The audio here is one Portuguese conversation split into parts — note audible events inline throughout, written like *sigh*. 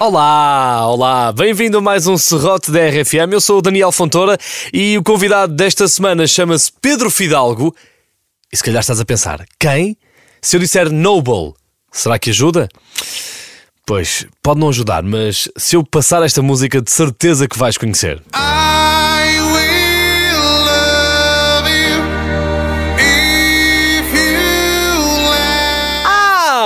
Olá, olá, bem-vindo a mais um Serrote da RFM. Eu sou o Daniel Fontoura e o convidado desta semana chama-se Pedro Fidalgo. E se calhar estás a pensar, quem? Se eu disser Noble, será que ajuda? Pois, pode não ajudar, mas se eu passar esta música, de certeza que vais conhecer. I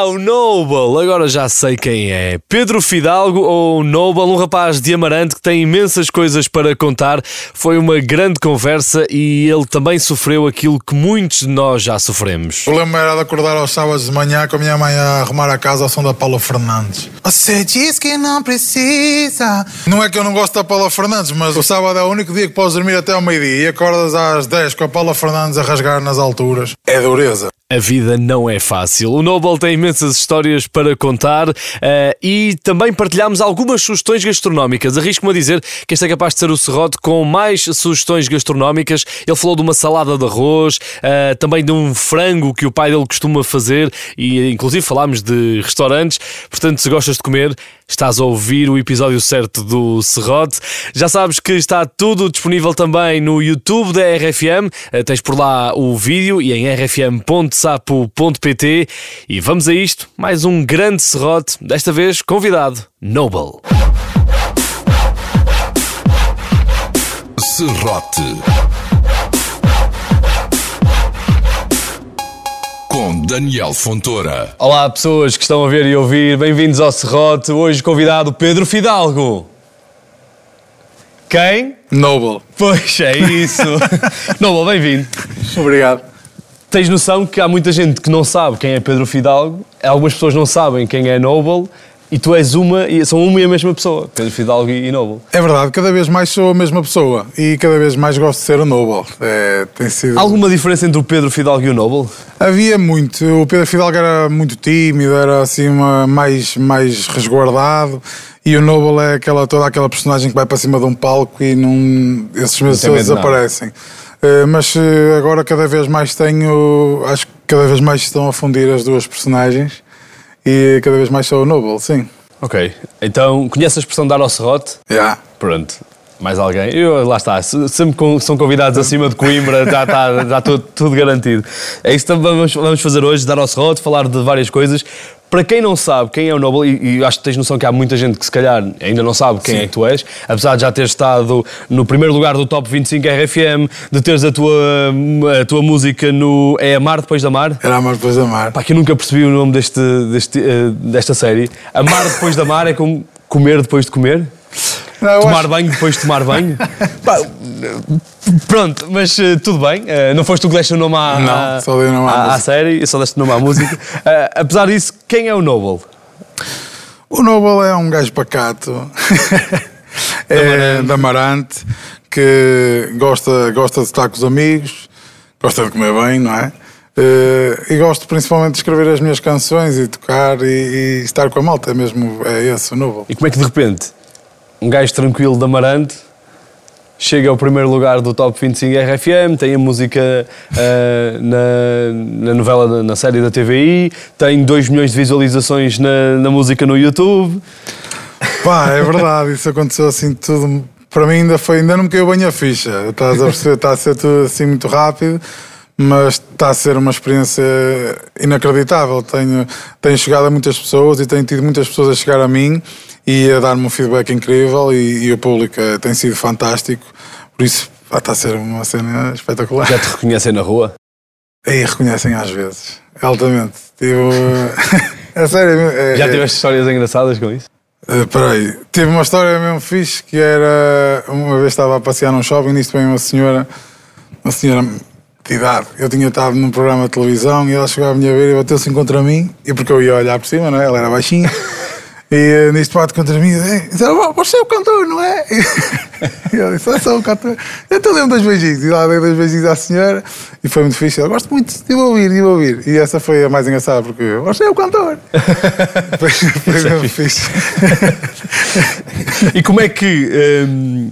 o Noble! Agora já sei quem é. Pedro Fidalgo ou Noble, um rapaz de Amarante que tem imensas coisas para contar. Foi uma grande conversa e ele também sofreu aquilo que muitos de nós já sofremos. O problema era de acordar aos sábados de manhã com a minha mãe a arrumar a casa ao som da Paula Fernandes. Você diz que não precisa. Não é que eu não gosto da Paula Fernandes, mas o sábado é o único dia que podes dormir até ao meio-dia e acordas às 10 com a Paula Fernandes a rasgar nas alturas. É dureza. A vida não é fácil. O Noble tem imensas histórias para contar eh, e também partilhámos algumas sugestões gastronómicas. Arrisco-me a dizer que este é capaz de ser o serrote com mais sugestões gastronómicas. Ele falou de uma salada de arroz, eh, também de um frango que o pai dele costuma fazer e inclusive falámos de restaurantes. Portanto, se gostas de comer, estás a ouvir o episódio certo do Serrote. Já sabes que está tudo disponível também no YouTube da RFM. Eh, Tens por lá o vídeo e em rfm.sapo.pt. E vamos a isto, mais um grande serrote, desta vez convidado, Noble. Serrote. Com Daniel Fontoura. Olá pessoas que estão a ver e ouvir, bem-vindos ao Serrote. Hoje convidado Pedro Fidalgo. Quem? Noble. Pois é isso. *laughs* Noble, bem-vindo. Obrigado. Tens noção que há muita gente que não sabe quem é Pedro Fidalgo, algumas pessoas não sabem quem é Noble, e tu és uma, e são uma e a mesma pessoa, Pedro Fidalgo e Noble. É verdade, cada vez mais sou a mesma pessoa e cada vez mais gosto de ser o Noble. É, tem sido... Alguma diferença entre o Pedro Fidalgo e o Noble? Havia muito. O Pedro Fidalgo era muito tímido, era assim uma, mais, mais resguardado. E o Noble é aquela, toda aquela personagem que vai para cima de um palco e não, esses meus tem medo pessoas de nada. Eh, mas eh, agora cada vez mais tenho. Acho que cada vez mais estão a fundir as duas personagens e cada vez mais sou o Noble, sim. Ok, então conhece a expressão dar ao serrote? Yeah. Pronto. Mais alguém? Eu, lá está, se- sempre com- são convidados acima de Coimbra, já está já tudo, tudo garantido. É isso que vamos, vamos fazer hoje, dar ao serrote, falar de várias coisas. Para quem não sabe quem é o Noble, e, e acho que tens noção que há muita gente que se calhar ainda não sabe quem Sim. é que tu és, apesar de já teres estado no primeiro lugar do Top 25 RFM, de teres a tua, a tua música no É Amar Depois de Amar. Era amar depois de amar. Pá, que eu nunca percebi o nome deste, deste, eh, desta série. Amar depois de amar é como comer depois de comer? Não, Tomar acho- banho depois de tomar banho? *laughs* Pá, pronto, mas eh, tudo bem. Eh, não foste tu que deste o nome à, Não, só dei o nome à à- à música. série, só deste o nome à música. *laughs* Eh, apesar disso, quem é o Noble? O Noble é um gajo pacato, *laughs* é de Amarante, que gosta, gosta de estar com os amigos, gosta de comer bem, não é? Eh, e gosto principalmente de escrever as minhas canções e tocar e, e estar com a malta, é mesmo é esse o Noble. E como é que de repente um gajo tranquilo de Amarante chega ao primeiro lugar do Top 25 RFM, tem a música eh, na, na novela, na série da TVI, tem 2 milhões de visualizações na, na música no YouTube. Pá, é verdade, isso aconteceu assim tudo. Para mim ainda foi, ainda não me caiu bem a ficha. Estás a perceber, está a ser tudo assim muito rápido, mas está a ser uma experiência inacreditável. Tenho, tenho chegado a muitas pessoas e tenho tido muitas pessoas a chegar a mim e a dar-me um feedback incrível e, e o público eh, tem sido fantástico. Por isso, pá, está a ser uma cena espetacular. Já te reconhecem na rua? E reconhecem às vezes, altamente. Tipo, *laughs* é sério. é- Já é- tiveste histórias engraçadas com isso? Uh, peraí, tive uma história mesmo fixe que era. Uma vez estava a passear num shopping, nisto vem uma senhora, uma senhora de idade. Eu tinha estado num programa de televisão e ela chegou a minha ver e bateu-se contra mim, e porque eu ia olhar por cima, não é? Ela era baixinha. *laughs* E nisto bate contra mim e disse: "Oh, Você é o cantor, não é? *laughs* E eu disse: Eu sou o cantor. Então dei-me dois beijinhos. E lá dei dois beijinhos à senhora e foi muito fixe. Ela gosto muito de ouvir, de ouvir. E essa foi a mais engraçada porque você é o cantor. *laughs* foi foi mesmo fixe. *laughs* E como é que. hum,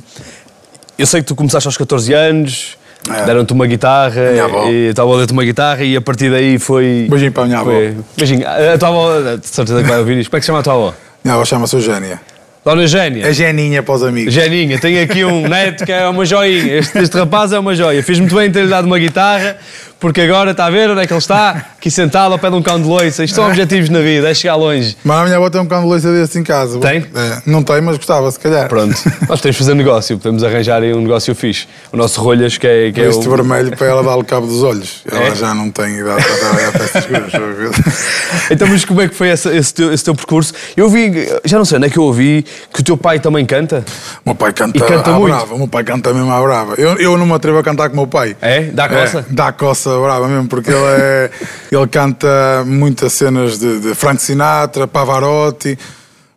eu sei que tu começaste aos 14 anos, É. deram-te uma guitarra, Minha avó. e a deu-te uma guitarra e a partir daí foi. Beijinho para a minha avó. foi- Beijinho. A tua avó, de certeza que vai ouvir isto. Como é que se chama a tua avó? Avó chama-se Eugénia. Dona Eugénia. É Geninha para os amigos. Geninha, tenho aqui um *laughs* neto que é uma joinha. Este, este rapaz é uma joia. Fiz muito bem em ter-lhe dado uma guitarra, porque agora está a ver onde é que ele está? Aqui sentado ao pé de um cão de loiça. Isto são objetivos na vida, é chegar longe. Mas a minha avó tem um cão de leite desse em casa. Tem? É, não tem, mas gostava, se calhar. Pronto, *laughs* nós temos de fazer negócio, podemos arranjar aí um negócio fixe. O nosso Rolhas, que é, que é Este o... vermelho para ela dar-lhe cabo dos olhos. *laughs* Ela É? já não tem idade para estas coisas. *laughs* Então, mas como é que foi essa- esse, teu, esse teu percurso? Eu vi, já não sei onde é que eu ouvi, que o teu pai também canta. O meu pai canta, E muito? brava. O meu pai canta mesmo à brava. Eu, eu não me atrevo a cantar com o meu pai. É? Dá coça? É, dá coça brava mesmo, porque ele, é, ele canta muitas cenas de, de Frank Sinatra, Pavarotti.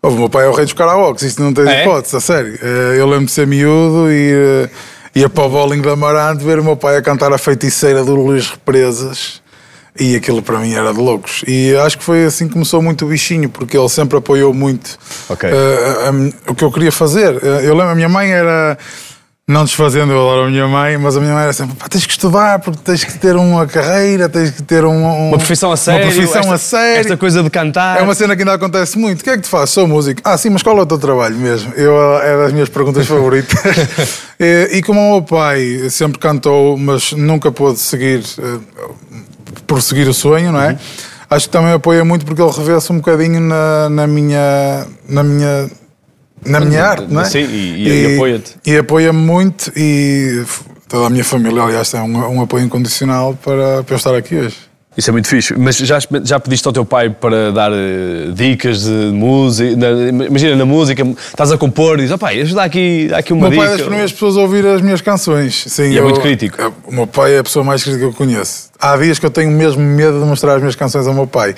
O meu pai é o rei dos karaokes, isto não tem É? hipótese, a sério. Eh, Eu lembro de ser miúdo e eh, ia para o bowling da Amarante ver o meu pai a cantar a feiticeira do Luís Represas. E aquilo para mim era de loucos. E acho que foi assim que começou muito o bichinho, porque ele sempre apoiou muito Ok. eh, a- a- o que eu queria fazer. Eu lembro, a minha mãe era. Não desfazendo, eu adoro a minha mãe, mas a minha mãe era sempre: pá, tens que estudar, porque tens que ter uma carreira, tens que ter um, um- Uma profissão a sério. Uma profissão esta, a sério. Esta coisa de cantar. É uma cena que ainda acontece muito. O que é que tu fazes? Sou músico. Ah, sim, mas qual é o teu trabalho mesmo? Eu, é das minhas perguntas *laughs* favoritas. e, e como o meu pai sempre cantou, mas nunca pôde seguir, eh, prosseguir o sonho, não é? Acho que também apoia muito porque ele revê-se um bocadinho na, na minha. Na minha na minha arte, não é? Sim, e- e apoia-te. E apoia-me muito e toda a minha família, aliás, tem um, um apoio incondicional para, para eu estar aqui hoje. Isso é muito fixe. Mas já, já pediste ao teu pai para dar eh, dicas de música? na- imagina, na música, estás a compor e diz: oh, pai, ajuda aqui, dá aqui O uma meu pai é dica. das primeiras pessoas a ouvir as minhas canções. Sim, E é eu- muito crítico. é- O meu pai é a pessoa mais crítica que eu conheço. Há dias que eu tenho mesmo medo de mostrar as minhas canções ao meu pai.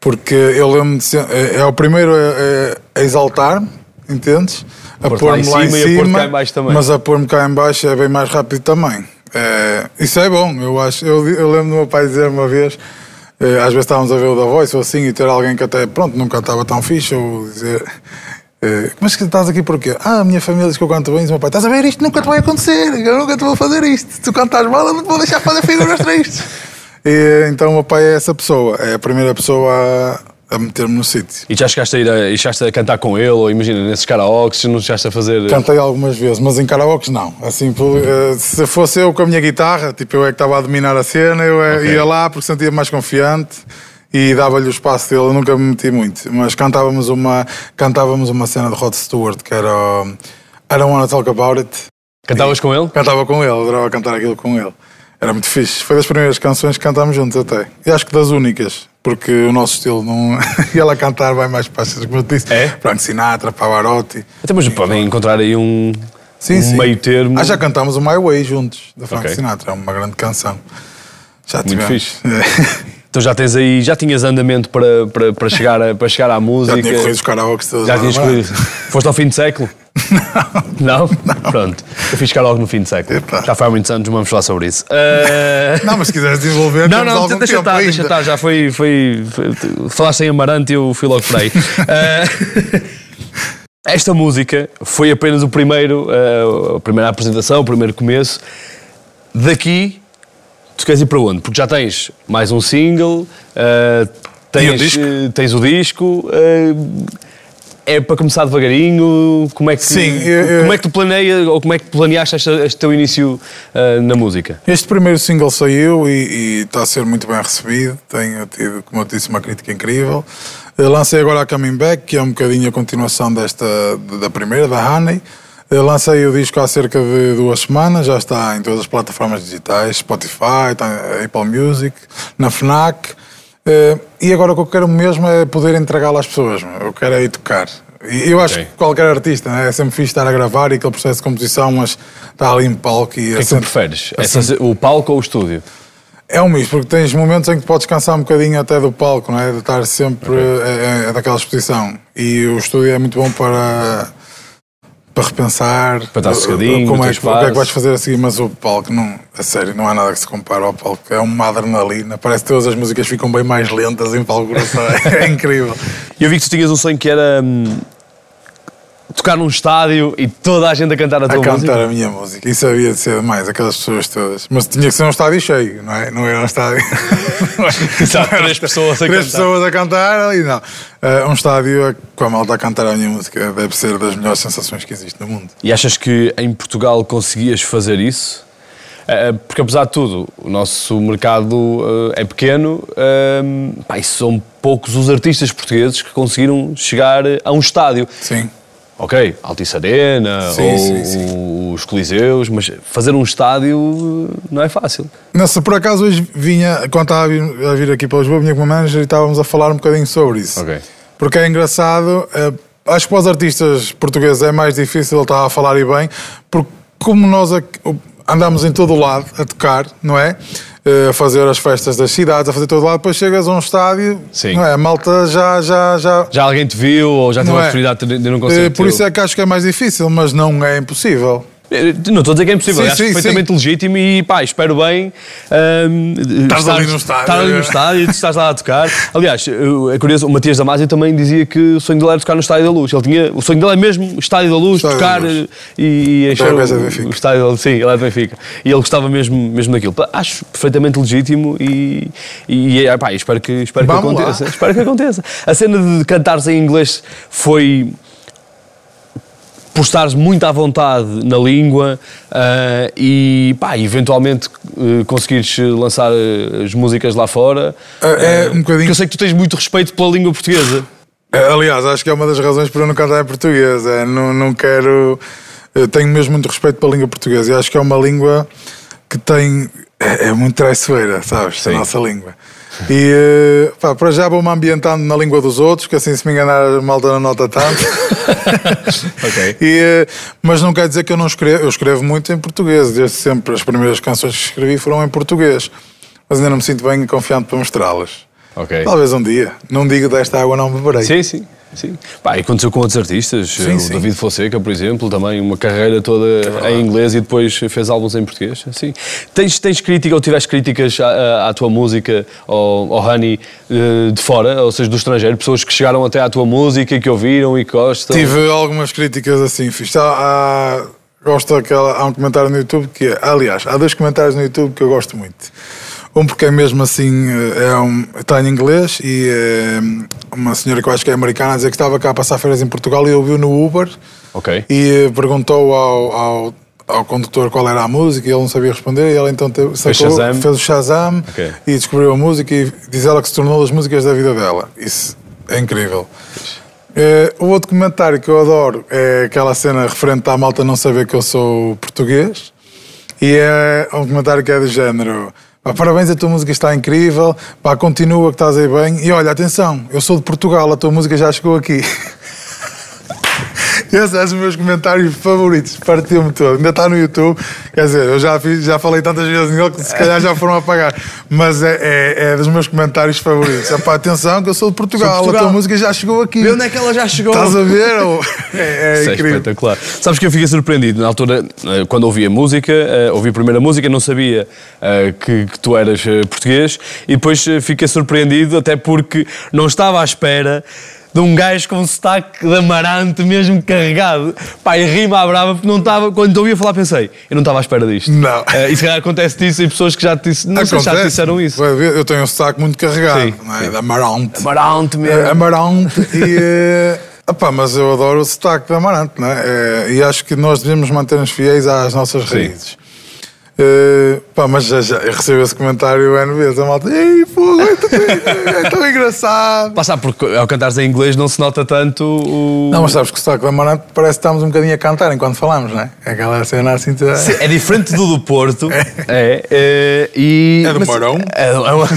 Porque eu lembro de ser, é, é o primeiro a, a- a exaltar-me, entendes? A pôr-me lá em cima e a pôr-te cá em baixo também. mas a pôr-me cá em baixo é bem mais rápido também. É, isso é bom, eu acho. Eu, eu lembro do meu pai dizer uma vez, eh, às vezes estávamos a ver o da Voice ou assim, e ter alguém que até, pronto, nunca estava tão fixe, ou dizer. eh, mas que estás aqui porquê? Ah, a minha família diz que eu canto bem. E o meu pai, estás a ver? Isto nunca te vai acontecer. Eu nunca te vou fazer isto. Tu cantares mal, eu não te vou deixar fazer figuras tristes. *laughs* E, então o meu pai é essa pessoa. É a primeira pessoa a, meter-me no sítio. E já chegaste a ir a, e chegaste a cantar com ele, ou imagina, nesses karaokes, não chegaste a fazer. Cantei algumas vezes, mas em karaokes não. Assim, eh, se fosse eu com a minha guitarra, tipo, eu é que estava a dominar a cena, eu eh, Ok. ia lá porque sentia mais confiante e dava-lhe o espaço dele, eu nunca me meti muito. Mas cantávamos uma, cantávamos uma cena de Rod Stewart que era I Don't Wanna Talk About It. Cantavas com ele? Cantava com ele, adorava cantar aquilo com ele. Era muito fixe. Foi das primeiras canções que cantámos juntos até. E acho que das únicas, porque o nosso estilo não. *laughs* e ela a cantar vai mais para essas, como eu disse. É? Frank Sinatra, Pavarotti. Até mas podem encontrar aí um, Sim, um sim. meio termo. Ah, já cantámos o My Way juntos, da Frank Ok. Sinatra. É uma grande canção. Já Muito tivemos. fixe. *laughs* Então já tens aí, já tinhas andamento para, para, para, chegar, a, para chegar à Já música. tinha corrido os karaokes todos. Já tinhas não é? corrido. Foste ao fim de século? *laughs* Não. Não? Pronto. Eu fiz karaoke no fim de século. Epá. Já foi há muitos anos, não vamos falar sobre isso. Ah, Não, mas se quiseres desenvolver, Não, não, algum deixa estar, deixa estar, já foi, foi, foi- Falaste em Amarante e eu fui logo por aí. Ah, *laughs* esta música foi apenas o primeiro, ah, a primeira apresentação, o primeiro começo. Daqui, tu queres ir para onde? Porque já tens mais um single, ah, tens, o disco? eh, tens o disco. ah, é para começar devagarinho? Como é que, Sim, eu- como é que tu planeia ou como é que planeaste este, este teu início ah, na música? Este primeiro single saiu e, e está a ser muito bem recebido. Tenho tido, como eu disse, uma crítica incrível. Eu lancei agora a Coming Back, que é um bocadinho a continuação desta, da primeira, da Honey. Eu lancei o disco há cerca de duas semanas, já está em todas as plataformas digitais, Spotify, está em Apple Music, na FNAC. Eh, e agora o que eu quero mesmo é poder entregá-lo às pessoas. Eu quero é ir tocar. E eu acho Ok. que qualquer artista né, é sempre fixe estar a gravar e aquele processo de composição, mas está ali em palco e O que é que tu preferes? Essa- o palco ou o estúdio? é um misto, porque tens momentos em que podes cansar um bocadinho até do palco, não é? De estar sempre é, é, daquela exposição. E o estúdio é muito bom para, para repensar. Para estar sossegadinho, como é, que- o que é que vais fazer a seguir, mas o palco, não, a sério, não há nada que se compare ao palco. É uma adrenalina. Parece que todas as músicas ficam bem mais lentas em palco. sei. *laughs* É incrível. E eu vi que tu tinhas um sonho que era hum, tocar num estádio e toda a gente a cantar a tua a música? cantar a minha música. Isso havia de ser demais, aquelas pessoas todas. Mas tinha que ser um estádio cheio, não é? Não era um estádio. *laughs* Exato, três pessoas a Três cantar. pessoas a cantar ali, não. Eh, um estádio com a malta a cantar a minha música deve ser das melhores sensações que existe no mundo. E achas que em Portugal conseguias fazer isso? Eh, Porque apesar de tudo, o nosso mercado eh, é pequeno eh, pá, e são poucos os artistas portugueses que conseguiram chegar a um estádio. Sim. Ok, Altice Arena Sim, ou sim, sim. os Coliseus, mas fazer um estádio eh, não é fácil. Nessa, por acaso hoje vinha, quando estava a vir, a vir aqui para Lisboa, vinha com meu manager e estávamos a falar um bocadinho sobre isso. Ok. Porque é engraçado, eh, acho que para os artistas portugueses é mais difícil, estava a falar e bem, porque como nós andamos em todo o lado a tocar, não é? Eh, A fazer as festas das cidades, a fazer todo lado, depois chegas a um estádio, Sim. não é? A malta já, já, já. Já alguém te viu ou já teve Não a é? oportunidade de ir num Eh? Por isso é que acho que é mais difícil, mas não é impossível. Eh, Não estou a dizer que é impossível, Sim, acho sim, perfeitamente legítimo e pá, espero bem. ahm, Estás ali no estádio, Estar ali no é. estádio e tu estás lá a tocar. Aliás, é curioso, o Matias Damasio também dizia que o sonho dele era tocar no Estádio da Luz. Ele tinha, o sonho dele é mesmo o Estádio da Luz, Estádio tocar da Luz. eh, e, e encher Então, o, do Benfica. o Estádio da Luz. Sim, ele é do Benfica. E ele gostava mesmo, mesmo daquilo. Acho perfeitamente legítimo e, e é, pá, espero que, espero que lá. aconteça. Espero que aconteça. A cena de cantares em inglês foi por estares muito à vontade na língua ah, e pá, eventualmente eh, conseguires lançar eh, as músicas lá fora. É- é um bocadinho- eu sei que tu tens muito respeito pela língua portuguesa. Eh, Aliás, acho que é uma das razões para eu não cantar em português. É, não, não quero. tenho mesmo muito respeito pela língua portuguesa e acho que é uma língua que tem. É, é muito traiçoeira, sabes? Sim. A nossa língua. E eh, pá, para já vou-me ambientando na língua dos outros, que assim se me enganar a malta não nota tanto. *laughs* Ok. E, eh, mas não quer dizer que eu não escrevo. Eu escrevo muito em português, desde sempre. As primeiras canções que escrevi foram em português. Mas ainda não me sinto bem confiante para mostrá-las. Ok. Talvez um dia. Não digo desta água não beberei. Sim, sim. Sim. Pá, e aconteceu com outros artistas, Sim, o sim. David Fonseca, por exemplo, também uma carreira toda em inglês e depois fez álbuns em português. Sim. Tens, tens crítica ou tiveste críticas à, à- tua música, ao, ao Honey, eh, de fora, ou seja, do estrangeiro, pessoas que chegaram até à tua música e que ouviram e gostam? Tive algumas críticas assim, fiz. Há, há, gosto daquela, há um comentário no YouTube que é, aliás, há dois comentários no YouTube que eu gosto muito. Um porque é mesmo assim, é um, está em inglês e é uma senhora que eu acho que é americana a dizer que estava cá a passar férias em Portugal e ouviu no Uber Ok. e eh, perguntou ao, ao, ao condutor qual era a música e ele não sabia responder e ela então teve, Fez sacou, Shazam. fez o Shazam Ok. e descobriu a música e diz ela que se tornou das músicas da vida dela. Isso é incrível. Eh, o outro comentário que eu adoro é aquela cena referente à malta não saber que eu sou português e é um comentário que é do género "Pá, parabéns, a tua música está incrível. Pá, continua que estás aí bem. E olha, atenção, eu sou de Portugal a tua música já chegou aqui *laughs* *laughs* Esses são os meus comentários favoritos, partiu-me todo. Ainda está no YouTube, quer dizer, eu já, fiz, já falei tantas vezes nele que se calhar já foram apagar, mas é, é, é dos meus comentários favoritos. É pá, atenção, que eu sou de Portugal, Sou de Portugal. a tua música já chegou aqui. Vê onde é que ela já chegou? Estás a ver? É, *laughs* é Isso é incrível. espetacular. Sabes que eu fiquei surpreendido na altura, eh, quando ouvi a música, eh, ouvi a primeira música, não sabia eh, que, que tu eras português e depois fiquei surpreendido até porque não estava à espera de um gajo com um sotaque de amarante mesmo carregado. Pá, e rima à brava porque não estava, quando ouvia falar pensei, eu não estava à espera disto. Não. Eh, e se calhar acontece disso em pessoas que já te, disse- não sei se já te disseram isso. Eu tenho um sotaque muito carregado, é? Da Amarante. Amarante mesmo. É, Amarante e. eh, *laughs* epá, mas eu adoro o sotaque de Amarante, não? É, E acho que nós devemos manter-nos fiéis às nossas raízes. Eh, pá, mas já, já eu recebo esse comentário N vezes. A malta, ei, pô, é tão, é tão engraçado. Passar porque ao cantares em inglês não se nota tanto o. Não, mas sabes que o sotaque de Amarante parece que estamos um bocadinho a cantar enquanto falamos, não é? É aquela cena assim. tu- É diferente do do Porto. *laughs* É. é, e, É do mas- Marão? É, do- é uma-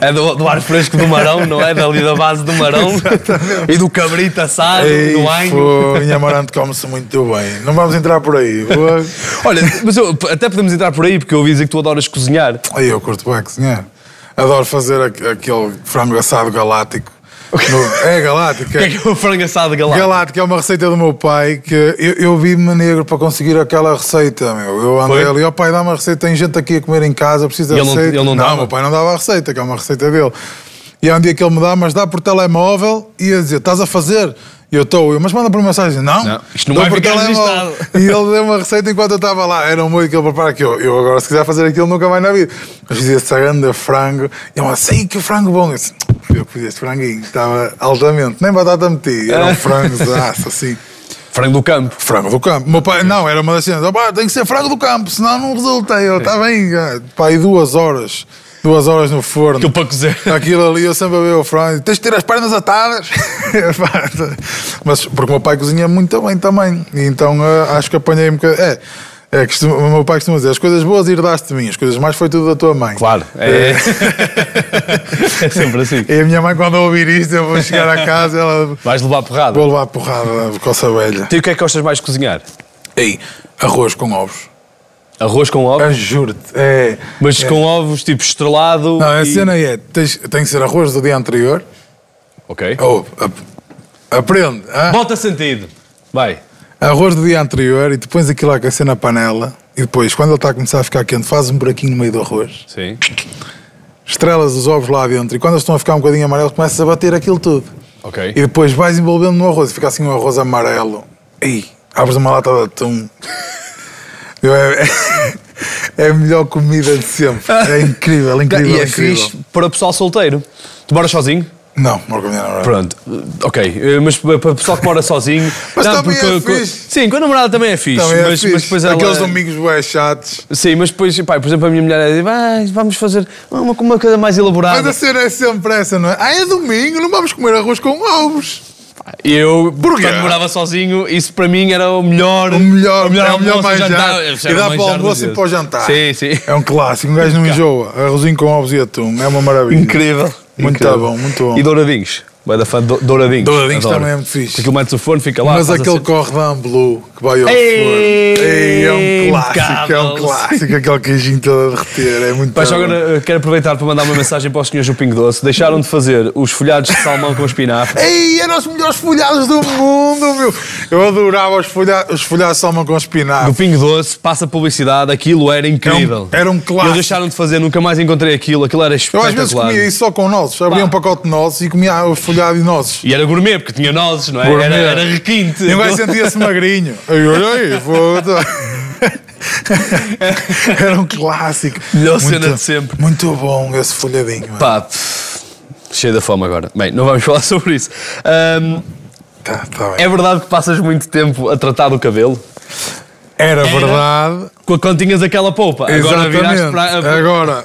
é do, do ar fresco do Marão, não é? Dali da base do Marão. e do cabrito assado, Ei, do anho. em Amarante come-se muito bem. Não vamos entrar por aí. Olha, mas eu, até podemos entrar por aí, porque eu ouvi dizer que tu adoras cozinhar. Aí eu curto bem cozinhar. Adoro fazer aqu- aquele frango assado galáctico. No- é galáctico. *laughs* O que é que é o frango assado galáctico? Galáctico é uma receita do meu pai que eu, eu vi-me negro para conseguir aquela receita, meu. Eu andei Foi? ali, ó pai, dá uma receita, tem gente aqui a comer em casa, precisa E da ele não- receita. ele não dava? meu pai não dava a receita, que é uma receita dele. E há um dia que ele me dá, mas dá por telemóvel e a dizer, estás a fazer? E eu estou, eu, mas manda por mensagem. Não, Não, isto não vai ficar telemóvel. registado. E ele deu uma receita enquanto eu estava lá. Era um molho que ele prepara que eu, eu agora, se quiser fazer aquilo, nunca mais na vida. Mas fizia esse grande frango. E eu assim, que frango bom. Eu disse, "Fui eu fiz este franguinho. Estava altamente. Nem batata meti. Era um frango de aço, assim. Frango do campo. Frango do campo. Meu pai, não, era uma das cenas. "Opá, tem que ser frango do campo, senão não resulta. Eu, está bem, ah, pá, e duas horas. Duas horas no forno. Aquilo para cozer. Aquilo ali, eu sempre a ver o frango. Tens de ter as pernas atadas. *laughs* Mas porque o meu pai cozinha muito bem também. E então ah, acho que apanhei um bocadinho. É. É, que costuma- o meu pai costuma dizer: as coisas boas herdaste de mim, as coisas mais foi tudo da tua mãe. Claro. É, *laughs* é sempre assim. E a minha mãe, quando ouvir isto, eu vou chegar a casa, ela Vais levar porrada. vou levar a porrada da coça velha. Tu o que é que gostas mais de cozinhar? Ei, arroz com ovos. Arroz com ovos? Eu juro-te. É, Mas com ovos tipo estrelado. Não, a e- cena é: tens, tem que ser arroz do dia anterior. Ok. Ou, ap- aprende. hã? Bota sentido. Vai. Arroz do dia anterior e pões aquilo a aquecer na panela. E depois, quando ele está a começar a ficar quente, fazes um buraquinho no meio do arroz. Sim. Estrelas os ovos lá dentro. E quando eles estão a ficar um bocadinho amarelos, começas a bater aquilo tudo. Ok. E depois vais envolvendo no arroz e fica assim um arroz amarelo. E abres uma lata de atum. Eu, É, *laughs* é a melhor comida de sempre. É incrível, incrível, *laughs* E é incrível. fixe para o pessoal solteiro. Tu moras sozinho? Não, moro com a minha namorada. Pronto, ok. Eh, Mas para o pessoal que mora sozinho. *laughs* Mas não, também é co- fixe. Sim, com a namorada também é fixe. Também é mas, fixe. mas depois ela. Aqueles domingos bué chatos. Sim, mas depois, pá, por exemplo, a minha mulher é dizer, "Vai, vamos fazer uma, uma coisa mais elaborada. Mas a cena é sempre essa, não é? Ah, é domingo, não vamos comer arroz com ovos. E eu, Porquê? quando morava sozinho, isso para mim era o melhor. O melhor, o melhor é o melhor almoço, manjar. jantar. E dá para o almoço e para o jantar. Sim, sim. É um clássico, um gajo não enjoa. Arrozinho com ovos e atum, é uma maravilha. Incrível. Muito Incrível. bom, muito bom. E douradinhos. Vai da fã dou- douradinhos. Douradinhos Adoro. também é muito fixe. Aquilo metes o forno, fica lá. Mas aquele assim. cordão blue que vai ao Ei, forno. Ei, é um clássico, é um clássico. Aquele queijinho todo a derreter, é muito Pai, bom. agora eh, quero aproveitar para mandar uma mensagem para os senhores do Pingo Doce. Deixaram de fazer os folhados de salmão com espinafre. Ei, eram os melhores folhados do mundo, meu. Eu adorava os, folha... os folhados de salmão com Do espinafre. Pingo Doce, passa publicidade, aquilo era incrível. Era um- era um clássico. Eles deixaram de fazer, nunca mais encontrei aquilo, aquilo era Eu espetacular. às vezes comia isso só com nozes. Abria um pacote de nozes e comia o folhado de nozes. E era gourmet, porque tinha nozes, não é? Gourmet. Era, era requinte. E um gajo sentia-se magrinho. Ai, ai, ai, foda. *laughs* Era um clássico. Melhor cena de sempre. Muito bom esse folhadinho. Pá, pff, cheio da fome agora. Bem, não vamos *laughs* falar sobre isso. Ahm, Tá, tá bem. é verdade que passas muito tempo a tratar do cabelo? Era verdade. Qu- Quando tinhas aquela polpa, agora viraste para. Agora,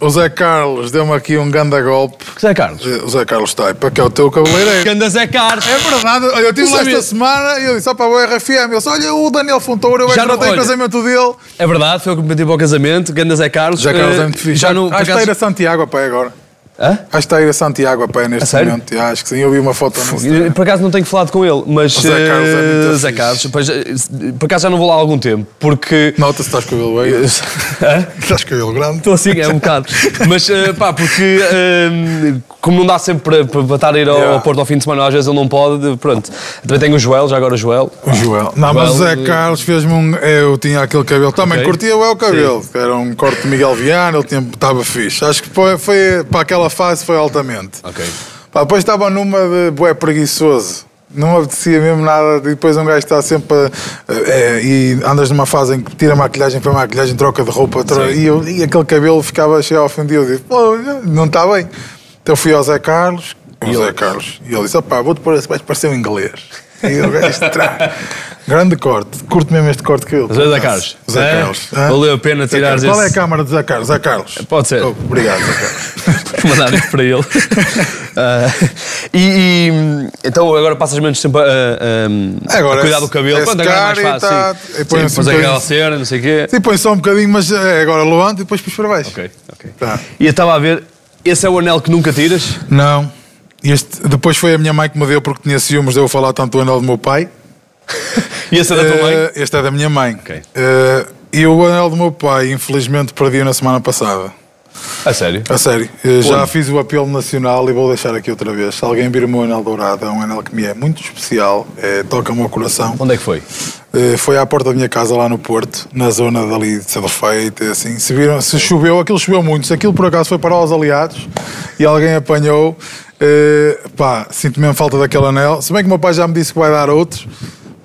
o Zé Carlos deu-me aqui um ganda golpe. Zé Carlos. O Zé Carlos Taipa, que é o teu cabeleireiro. Que andas é caro. É verdade, olha, eu sabia. esta semana e eu disse: opa, o RFM. Ele disse: olha, o Daniel Fontoura, eu é Já não- tratei o olha. casamento dele. É verdade, foi o que me pedi para o casamento. Gandas é Carlos. Zé Carlos Eh, é muito fixe. Já está a ir acaso- a Santiago a pé agora. Hã? Acho que está a ir a Santiago a pé neste momento. Já, Acho que sim, eu vi uma foto no. Por acaso não tenho falado com ele, mas. O Zé Carlos é muito eh, Zé. Carlos, pois, eh, por acaso já não vou lá há algum tempo, porque. Nota-se estás com o cabelo bem. Estás com o cabelo grande. Estou assim, é um bocado. Mas, eh, pá, porque como não dá sempre para, para, estar a ir ao, Yeah. ao Porto ao fim de semana, às vezes ele não pode, pronto. Também tenho o Joel, já agora o Joel. O Joel. Não, mas o Joel, Zé Carlos fez-me um. Eu tinha aquele cabelo. Também Ok. curtia o cabelo. que Era um corte de Miguel Viana, ele estava fixe. Acho que foi, foi- para aquela fase foi altamente. Ok. Pá, depois estava numa de bué preguiçoso. Não apetecia mesmo nada. Depois um gajo está sempre. a- é, e andas numa fase em que tira maquilhagem para maquilhagem, troca de roupa. tro- Sim. e, eu- e aquele cabelo ficava cheio dia. Eu disse, não está bem. Então fui ao Zé Carlos. O E Zé ele? Carlos. E ele disse: opá, vou-te pôr esse, parecer um inglês. E o gajo tra- Grande corte. Curto mesmo este corte que eu. É Zé Carlos. Zé É? Carlos. Hã? Valeu a pena tirares Carlos. Qual é a esse- câmara de Zé Carlos? Zé Carlos. Pode ser. Oh, obrigado, Zé Carlos. *laughs* mandar para ele. *laughs* Ah, e, e, então agora passas menos tempo a, a- a Agora cuidar é- do cabelo. é Pronto, agora é mais secar e fácil. tá- sim. e Sim, põe-se um depois aquela não sei o quê. Sim, põe só um bocadinho, mas é, agora levanto e depois pus para baixo. Ok, ok. Tá. E eu estava a ver, esse é o anel que nunca tiras? Não. Este, depois foi a minha mãe que me deu porque tinha ciúmes de eu falar tanto do anel do meu pai. *laughs* E esse é da tua mãe? Eh, Este é da minha mãe. Ok. Eh, e o anel do meu pai, infelizmente, perdi na semana passada. A sério? A sério. Eh, já fiz o apelo nacional e vou deixar aqui outra vez. Se alguém vir o meu anel dourado, é um anel que me é muito especial. É, Toca-me ao coração. Onde é que foi? Eh, foi à porta da minha casa lá no Porto, na zona dali de Sedefeito, assim. Se, viram, se choveu, aquilo choveu muito. Se aquilo por acaso foi para os aliados e alguém apanhou, Eh, pá, sinto mesmo falta daquele anel. Se bem que o meu pai já me disse que vai dar outros,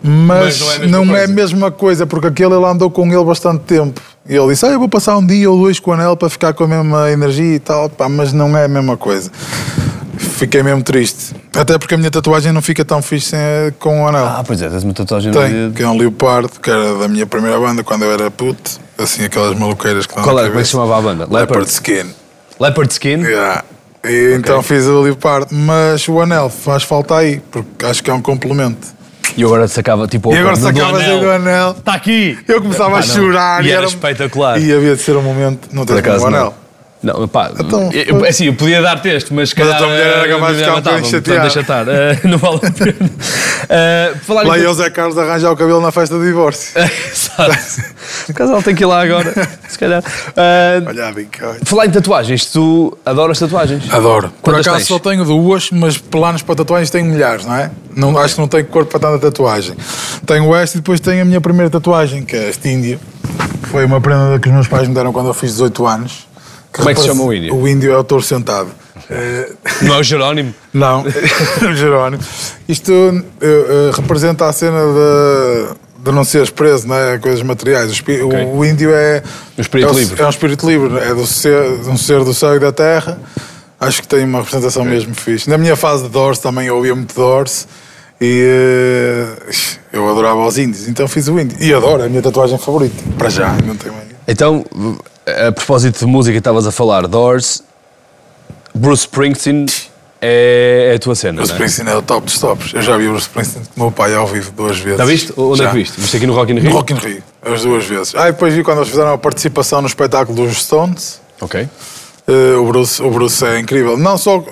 mas, Mas não é a mesma não é a coisa. mesma coisa, porque aquele ele andou com ele bastante tempo. E ele disse: ah, Eu vou passar um dia ou dois com o anel para ficar com a mesma energia e tal, pá, mas não é a mesma coisa. Fiquei mesmo triste. Até porque a minha tatuagem não fica tão fixe sem- com o anel. Ah, pois é, tens uma tatuagem Tem, que é um leopardo, que era da minha primeira banda quando eu era puto, assim, aquelas maluqueiras que Qual na é? Como é que chamava a banda? Leopard Leopard. Skin. Leopard Skin? Yeah. E Então fiz o leopardo, mas o anel faz falta aí, porque acho que é um complemento. E agora sacava tipo E agora do do anel. Está aqui! Eu começava Pá, a chorar E era era- espetacular. E havia de ser um momento, não tens o não. anel. Não, pá, Então, eu, assim, eu podia dar-te este, mas se Mas a calhar. tua mulher era eh, capaz de ficar um bocadinho portanto, deixa estar. eh, *laughs* não vale a pena. Eh, falar Lá em- ia o Zé Carlos arranjar o cabelo na festa de divórcio. *laughs* Exato. *laughs* Acaso ela tem que ir lá agora, se calhar. Eh, Olha bica, olha. falar em tatuagens, tu adoras tatuagens? Adoro. Por Quantas acaso tens? só tenho duas, mas planos para tatuagens tenho milhares, não é? Não, acho que não tenho corpo para tanta tatuagem. Tenho esta e depois tenho a minha primeira tatuagem, que é este índio. Foi uma prenda que os meus pais me deram quando eu fiz 18 anos. Como é que se chama o índio? O índio é o touro sentado. Eh, Não é o Jerónimo? *laughs* não, *laughs* o Jerónimo. Isto eh, representa a cena de, de não seres preso, não é? Coisas materiais. O, espi- o- índio é. Um espírito é o- livre. É um espírito livre, é do ser, um ser do céu e da terra. Acho que tem uma representação mesmo fixe. Na minha fase de Doors também eu ouvia muito Doors e eh, eu adorava os índios, então fiz o índio. E adoro, é a minha tatuagem favorita. Para já, não tenho mais. Então, a propósito de música, estavas a falar Doors, Bruce Springsteen é, é a tua cena, Bruce é? Springsteen é o top dos tops. Eu já vi o Bruce Springsteen com o meu pai ao vivo duas vezes. Já viste? Onde é Já. que viste? Viste aqui no Rock in No Rio? Rock in Rio, as duas vezes. Ah, e depois vi quando eles fizeram a participação no espetáculo dos Stones. Ok. Eh, o, Bruce, o Bruce é incrível. Não só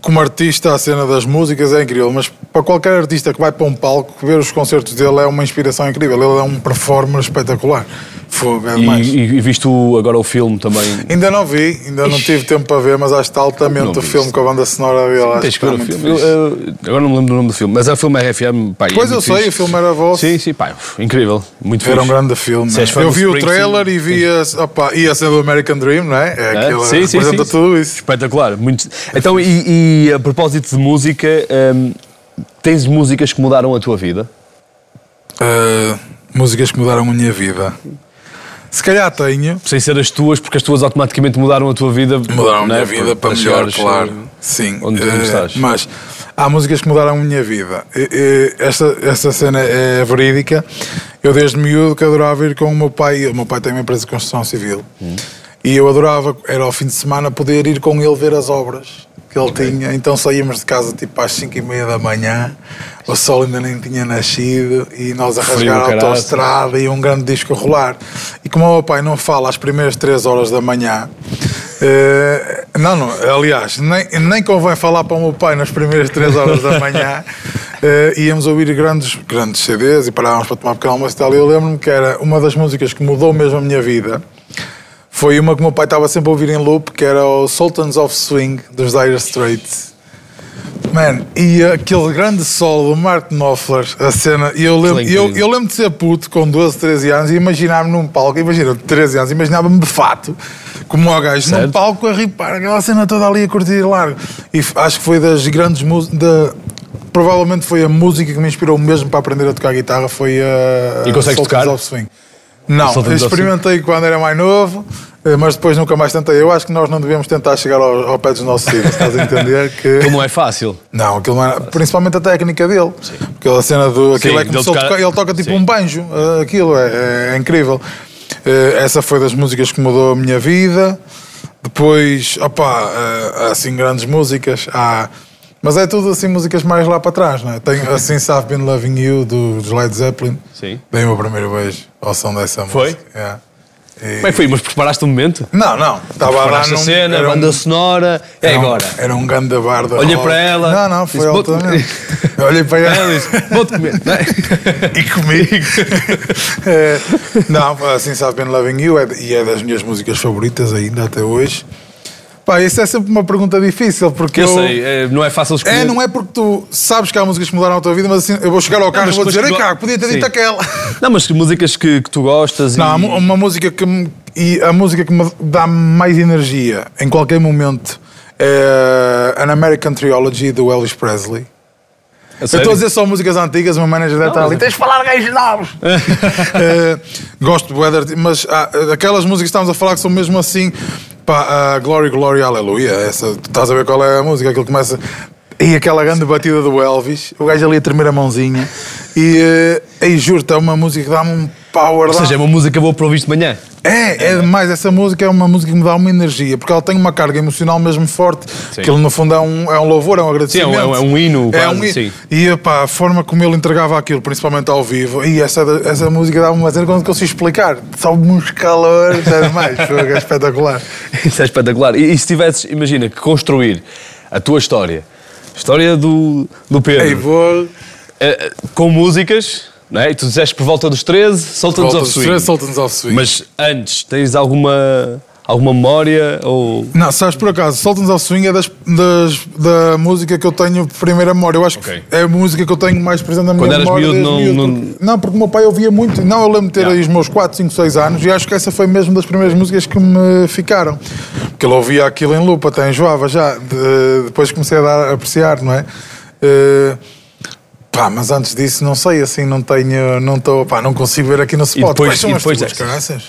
como artista, a cena das músicas é incrível, mas para qualquer artista que vai para um palco, ver os concertos dele é uma inspiração incrível. Ele é um performer espetacular. Fogo, é E, demais. e, e viste o- agora o filme também? Ainda não vi, ainda não tive tempo para ver, mas acho que está altamente o filme com a banda sonora dele. Acho Tens que ver o filme. Eu, eu- agora não me lembro do nome do filme, mas é o filme RFM. Pá, é Pois eu muito sei, fixe. o filme era vosso. Sim, sim, pá, incrível. Muito Era um fixe. grande filme. Fã Eu vi o trailer e vi a, opa, e a cena do American Dream, não é? É É? aquilo Sim, sim, representa sim. tudo isso. Espetacular. Muito... Então, e, e a propósito de música, hum, tens músicas que mudaram a tua vida? Uh, músicas que mudaram a minha vida. Se calhar tenho. Sem ser as tuas, porque as tuas automaticamente mudaram a tua vida. Mudaram a é? minha vida para melhor, claro. eh, Sim. onde- onde Eh, estás. Mas há músicas que mudaram a minha vida. Esta, esta cena é verídica. Eu desde miúdo que adorava ir com o meu pai. O meu pai tem uma empresa de construção civil. Hum. E eu adorava, era ao fim de semana, poder ir com ele ver as obras que ele tinha. Então saímos de casa tipo às 5 e meia da manhã, o sol ainda nem tinha nascido e nós a rasgar a autoestrada e um grande disco a rolar. E como o meu pai não fala às primeiras 3 horas da manhã, eh, não, não, aliás, nem, nem convém falar para o meu pai nas primeiras 3 horas da manhã, *laughs* eh, íamos ouvir grandes, grandes CDs e parávamos para tomar pequeno almoço e tal. E eu lembro-me que era uma das músicas que mudou mesmo a minha vida. Foi uma que o meu pai estava sempre a ouvir em loop, que era o Sultans of Swing, dos Dire Straits. Man, e aquele grande solo do Mark Knopfler, a cena, e eu lembro, eu, eu lembro de ser puto com 12, 13 anos e imaginar-me num palco, imagina, 13 anos, imaginava-me de fato, como o gajo, num Certo. palco a ripar aquela cena toda ali a curtir largo. E acho que foi das grandes músicas. Provavelmente foi a música que me inspirou mesmo para aprender a tocar guitarra. Foi a. E consegues Sultans tocar? of Swing. Não, experimentei quando era mais novo, eh, mas depois nunca mais tentei. Eu acho que nós não devemos tentar chegar ao, ao pé dos nossos filhos, estás a entender? *laughs* Que... Aquilo não é fácil. Não, aquilo não era, principalmente a técnica dele. Porque a cena do. Aquilo Sim, é como dele se ele, tocar- toca, ele toca tipo Sim. um banjo. eh, Aquilo é, é- é incrível. Eh, Essa foi das músicas que mudou a minha vida. Depois, opá, há assim grandes músicas. Há, mas é tudo assim músicas mais lá para trás, não é? Tem assim I've Been Loving You do dos Led Zeppelin. Sim. Dei o meu primeiro beijo ao som dessa Foi? música. Yeah. E- Como é que foi? Mas preparaste um momento? Não, não. Estava a dar a num- cena, um- banda sonora. É um- agora. Era um grande bar de Olhei rock. para ela, Não, não, foi disse, "Vou-te altamente. Eu Olhei para ela. Ela disse, *laughs* vou-te comer. *laughs* E comigo. *laughs* É, não, assim sabe bem Loving You é, e é das minhas músicas favoritas ainda até hoje. Pá, isso é sempre uma pergunta difícil porque Eu eu. sei, é, não é fácil escolher. É, não é porque tu sabes que há músicas que mudaram a tua vida, mas assim, eu vou chegar ao carro e mas vou dizer, ei cara, podia ter Sim. dito aquela. *laughs* Não, mas músicas que, que tu gostas Não, e... mu- uma música que me, e a música que me dá mais energia em qualquer momento É An American Trilogy do Elvis Presley. Eu estou a dizer só músicas antigas, o meu manager deve estar ali. Tens de falar gajos novos! *laughs* Eh, gosto do Weather, mas ah, aquelas músicas que estamos a falar que são mesmo assim. Pá, a Glory, Glory, Aleluia. Essa, estás a ver qual é a música? Aquilo começa. E aquela grande batida do Elvis, o gajo ali a tremer a mãozinha. E eh, aí juro-te, é uma música que dá-me um power. Ou seja, é uma música boa para ouvir de manhã. é, é demais. Essa música é uma música que me dá uma energia, porque ela tem uma carga emocional mesmo forte. Sim. Que ele, no fundo, é um, é um louvor, é um agradecimento. Sim, é um- é um hino, É quase, um hino. sim. E a forma como ele entregava aquilo, principalmente ao vivo, e essa, essa música dá-me uma cena eu não consigo explicar. Sobe-me uns calores, é demais. *laughs* É espetacular. Isso é espetacular. E, e se tivesses, imagina, que construir a tua história, a história do, do Pedro, Ei, vou. eh, com músicas, não é? E tu disseste por volta dos 13, solta-nos ao swing. Solta-nos ao swing. Mas antes, tens alguma, alguma memória? Ou... Não, sabes por acaso, Solta-nos ao Swing é das, das- da música que eu tenho de primeira memória. Eu acho Ok. que é a música que eu tenho mais presente na minha Quando eras memória. miúdo, desde não- miúdo, não- porque- não, porque o meu pai ouvia muito. Não, eu lembro de ter Yeah. aí os meus 4, 5, 6 anos e acho que essa foi mesmo das primeiras músicas que me ficaram. Porque ele ouvia aquilo em loop, até enjoava já. De- depois comecei a, dar, a apreciar, não é? Eh, Pá, mas antes disso, não sei, assim, não tenho, não estou, pá, não consigo ver aqui no spot. depois- Quais são e as depois tuas, dessas?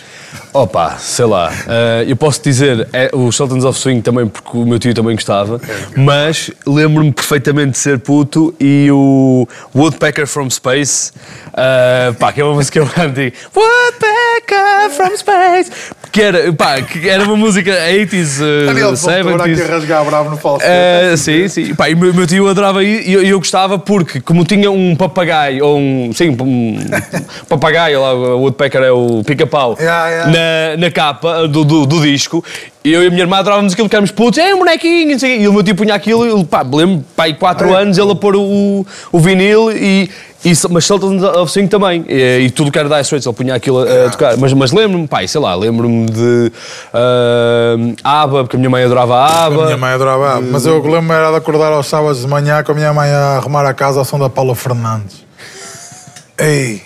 Opa, sei lá, eh, eu posso dizer é, o Sultans of Swing também porque o meu tio também gostava, mas lembro-me perfeitamente de ser puto e o Woodpecker from Space, eh, pá, que é uma música antiga, Woodpecker from Space, que era, pá, que era uma música 80s, eh, Daniel Fontoura aqui a 70s. rasgar bravo no falsete. Eh, sim, sim. Pá, e o meu, meu tio adorava e eu, eu gostava porque, como tinha um papagaio, ou um. Sim, um papagaio, lá, o Woodpecker é o pica-pau, Yeah, yeah. Na, na capa do, do, do disco, e eu e a minha irmã adorávamos aquilo, que éramos putos, é um bonequinho, não sei o quê. e o meu tio punha aquilo, e, pá, lembro, pá, aí 4 anos ele a pôr o, o vinil e. e mas Sultans of Swing também, e, e tudo que era Dire Straits, ele punha aquilo a, a tocar. Mas, mas lembro-me, pá, sei lá, lembro-me de ABBA, porque a minha mãe adorava a ABBA. A minha mãe adorava. Ah, Mas eu lembro era de acordar aos sábados de manhã com a minha mãe a arrumar a casa ao som da Paula Fernandes. Ei,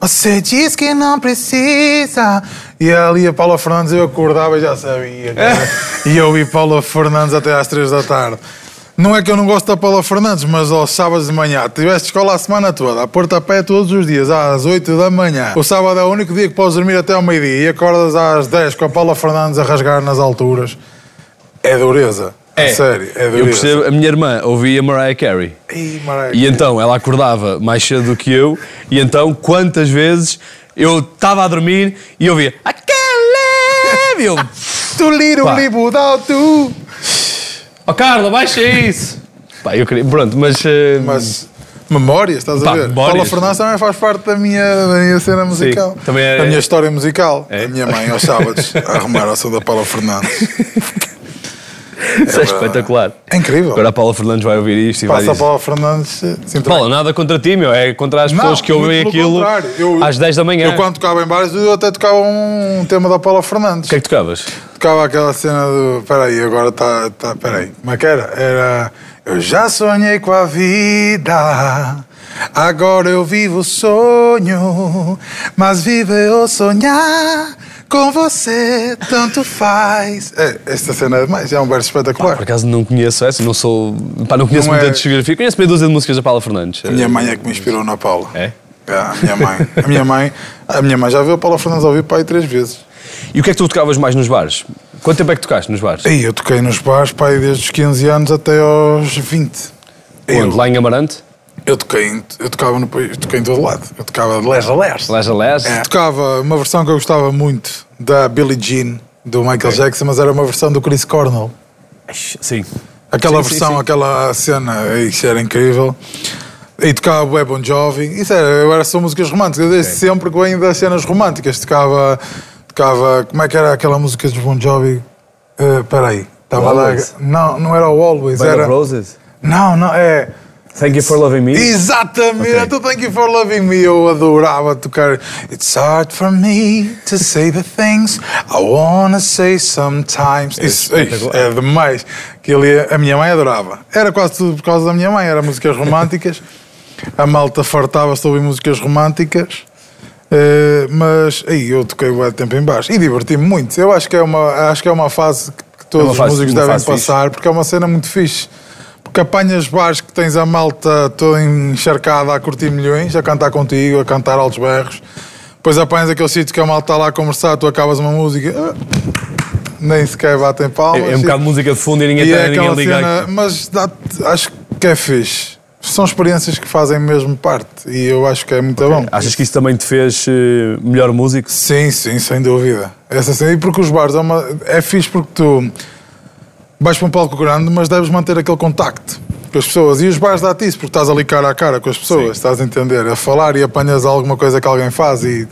você diz que não precisa. E ali a Paula Fernandes eu acordava e já sabia. cara. E eu vi Paula Fernandes até às três da tarde. Não é que eu não gosto da Paula Fernandes, mas aos sábados de manhã, tiveste escola a semana toda, a porta a pé todos os dias, às 8 da manhã. O sábado é o único dia que podes dormir até ao meio-dia e acordas às 10 com a Paula Fernandes a rasgar nas alturas. É dureza. É. Sério, é dureza. Eu percebo, a minha irmã ouvia Mariah Carey. Ih, Maraca. E então ela acordava mais cedo do que eu, e então quantas vezes eu estava a dormir e ouvia I can't live! E eu, Tu little live without you. oh Carla, baixa isso! Pá, eu queria, pronto, mas. eh, Mas memórias, estás Pá, a ver? memórias. Paula Fernandes também faz parte da minha, da minha cena musical. também é- Da minha história musical. É? A minha mãe aos sábados a arrumar ao som da Paula Fernandes. *laughs* *laughs* isso é espetacular. É incrível. Agora a Paula Fernandes vai ouvir isto e vai Passa a dizer. Paula Fernandes. entrega. Paula, nada contra ti, meu, é contra as pessoas que ouvem aquilo. Eu- às 10 da manhã. Eu quando tocava em bares, eu até tocava um tema da Paula Fernandes. O que é que tocavas? Tocava aquela cena do. Peraí, agora está. Tá, peraí. Como é que era? Era. Eu já sonhei com a vida. Agora eu vivo o sonho. Mas viver ou sonhar com você tanto faz. É, esta cena é demais. É um verso espetacular. Por acaso não conheço essa, não sou. Pá, não conheço Não muita é- discografia. Conheço meia dúzia de músicas da Paula Fernandes. A minha mãe é que me inspirou na Paula. É? É, a minha mãe. A minha mãe, a minha mãe já viu a Paula Fernandes ao vivo aí três vezes. E o que é que tu tocavas mais nos bares? Quanto tempo é que tocaste nos bares? Aí eu toquei nos bares aí desde os 15 anos até aos 20. Eu, Onde? Lá em Amarante? Eu toquei, em- eu tocava no país, toquei em todo lado. Eu tocava de les a les. Les a Les? É. Tocava uma versão que eu gostava muito da Billie Jean, do Michael Jackson, mas era uma versão do Chris Cornell. Sim. Aquela Sim, sim, versão, sim. aquela cena, isso era incrível. E tocava Bué Bon Jovi. Isso era, eu era só músicas românticas, desde sempre que venho das cenas românticas. Tocava, tocava, como é que era aquela música dos Bon Jovi? Eh, Espera aí. Estava lá. Não, não era o Always, Band era. Roses? Não, não, é. Thank you for loving me? Exatamente, Ok. tu Thank You for Loving Me, eu adorava tocar. It's hard for me to say the things I wanna say sometimes. Isso, isso é demais. Que ele, a minha mãe adorava. Era quase tudo por causa da minha mãe, era músicas românticas. A malta fartava-se ouvir músicas românticas. Eh, mas aí eu toquei o tempo em baixo e diverti-me muito. Eu acho que é uma, acho que é uma fase que todos uma os fase- músicos uma devem fase fixe. passar, porque é uma cena muito fixe. Porque apanhas bares que tens a malta toda encharcada a curtir milhões, a cantar contigo, a cantar altos berros. Depois apanhas aquele sítio que a malta está lá a conversar, tu acabas uma música, ah, nem sequer batem palmas. É, é um bocado de música de fundo e ninguém, E tá- é ninguém liga. cena, mas acho que é fixe. São experiências que fazem mesmo parte e eu acho que é muito bom. Achas que isso também te fez eh, melhor músico? Sim, sim, sem dúvida. Essa sim, e porque os bares é, uma, é fixe porque tu vais para um palco grande, mas deves manter aquele contacto com as pessoas. E os bares dá-te isso, porque estás ali cara a cara com as pessoas, estás a entender? A falar e apanhas alguma coisa que alguém faz e.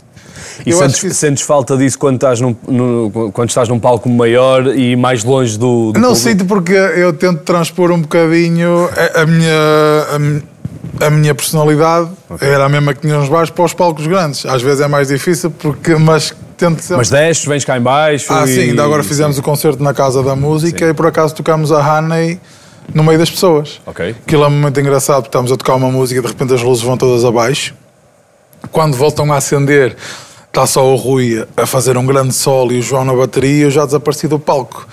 E sentes, isso- sentes falta disso quando estás, num, no- quando estás num palco maior e mais longe do, do Não público? sinto porque eu tento transpor um bocadinho a, a minha. a a minha personalidade era a mesma que tinha nos bares para os palcos grandes. Às vezes é mais difícil, porque, mas tento sempre. Mas desces, vens cá em baixo Ah, e... sim, ainda agora fizemos o concerto na Casa da Música Sim. e por acaso tocámos a Honey no meio das pessoas. Ok. Aquilo é muito engraçado porque estamos a tocar uma música e de repente as luzes vão todas abaixo. Quando voltam a acender, está só o Rui a fazer um grande solo e o João na bateria e eu já desapareci do palco.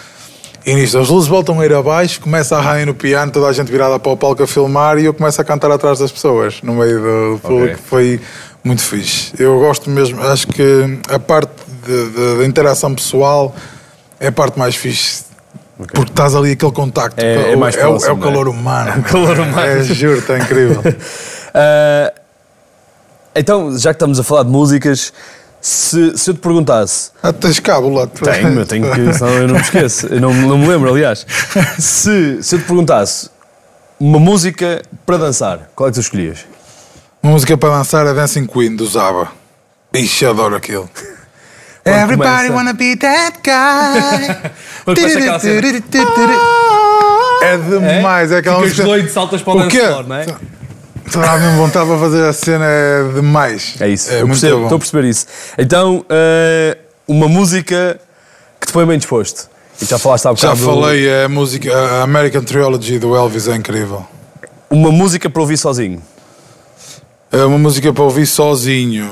E nisto, as luzes voltam a ir abaixo, começa a Honey no piano, toda a gente virada para o palco a filmar e eu começo a cantar atrás das pessoas, no meio do público. Foi muito fixe. Eu gosto mesmo, acho que a parte da interação pessoal é a parte mais fixe. Porque estás ali aquele contacto. É- é mais o- é, o- é próximo, o calor não é? humano. *laughs* O calor humano. É, juro, está incrível. *laughs* Ah, então, já que estamos a falar de músicas, se, se eu te perguntasse... Ah, tens cabo lá. Tenho, eu tenho que... Senão eu não me esqueço. Eu não, não me lembro, aliás. *laughs* Se, se eu te perguntasse uma música para dançar, qual é que tu escolhias? Uma música para dançar é Dancing Queen do Zaba. Ixi, adoro aquilo. *laughs* Everybody wanna be that guy. *laughs* Quando começa aquela cena. É demais, é aquela Ficas música. doido, saltas para o O quê? dance floor, não é? Toda a mesma vontade para fazer a cena é demais. É isso, É eu percebo, estou a perceber isso. Então, eh, uma música que te põe bem disposto. E já falaste há Já bocado. do- falei, a música, a American Trilogy do Elvis é incrível. Uma música para ouvir sozinho. É uma música para ouvir sozinho.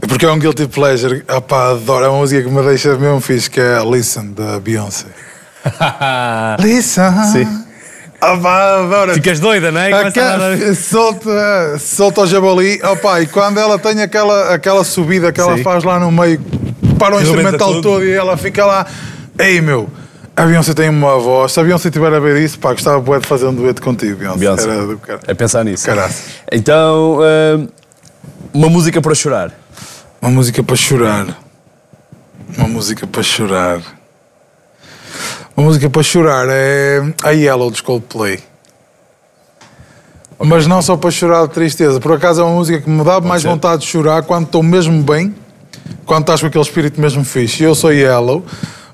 Porque é um guilty pleasure. Opá, adoro. É uma música que me deixa mesmo fixe, que é Listen, da Beyoncé. *laughs* Listen. Sim. Opá, adoro. Ficas doida, não é? Aquela- solta, solta o jabali. Opa, e quando ela tem aquela, aquela subida que ela Sim. faz lá no meio, para o rebenta instrumental tudo. todo e ela fica lá. Ei meu, a Beyoncé tem uma voz. Se a Beyoncé estiver a ver isso, pá, gostava bué de fazer um dueto contigo, Beyoncé. Beyoncé. Era do cara. É pensar nisso. Caraças. Então, eh, uma música para chorar. Uma música para chorar. Uma música para chorar. Uma música para chorar é a Yellow dos Coldplay. Mas não só para chorar de tristeza. Por acaso é uma música que me dá mais ser. vontade de chorar quando estou mesmo bem, quando estás com aquele espírito mesmo fixe. Eu sou Yellow.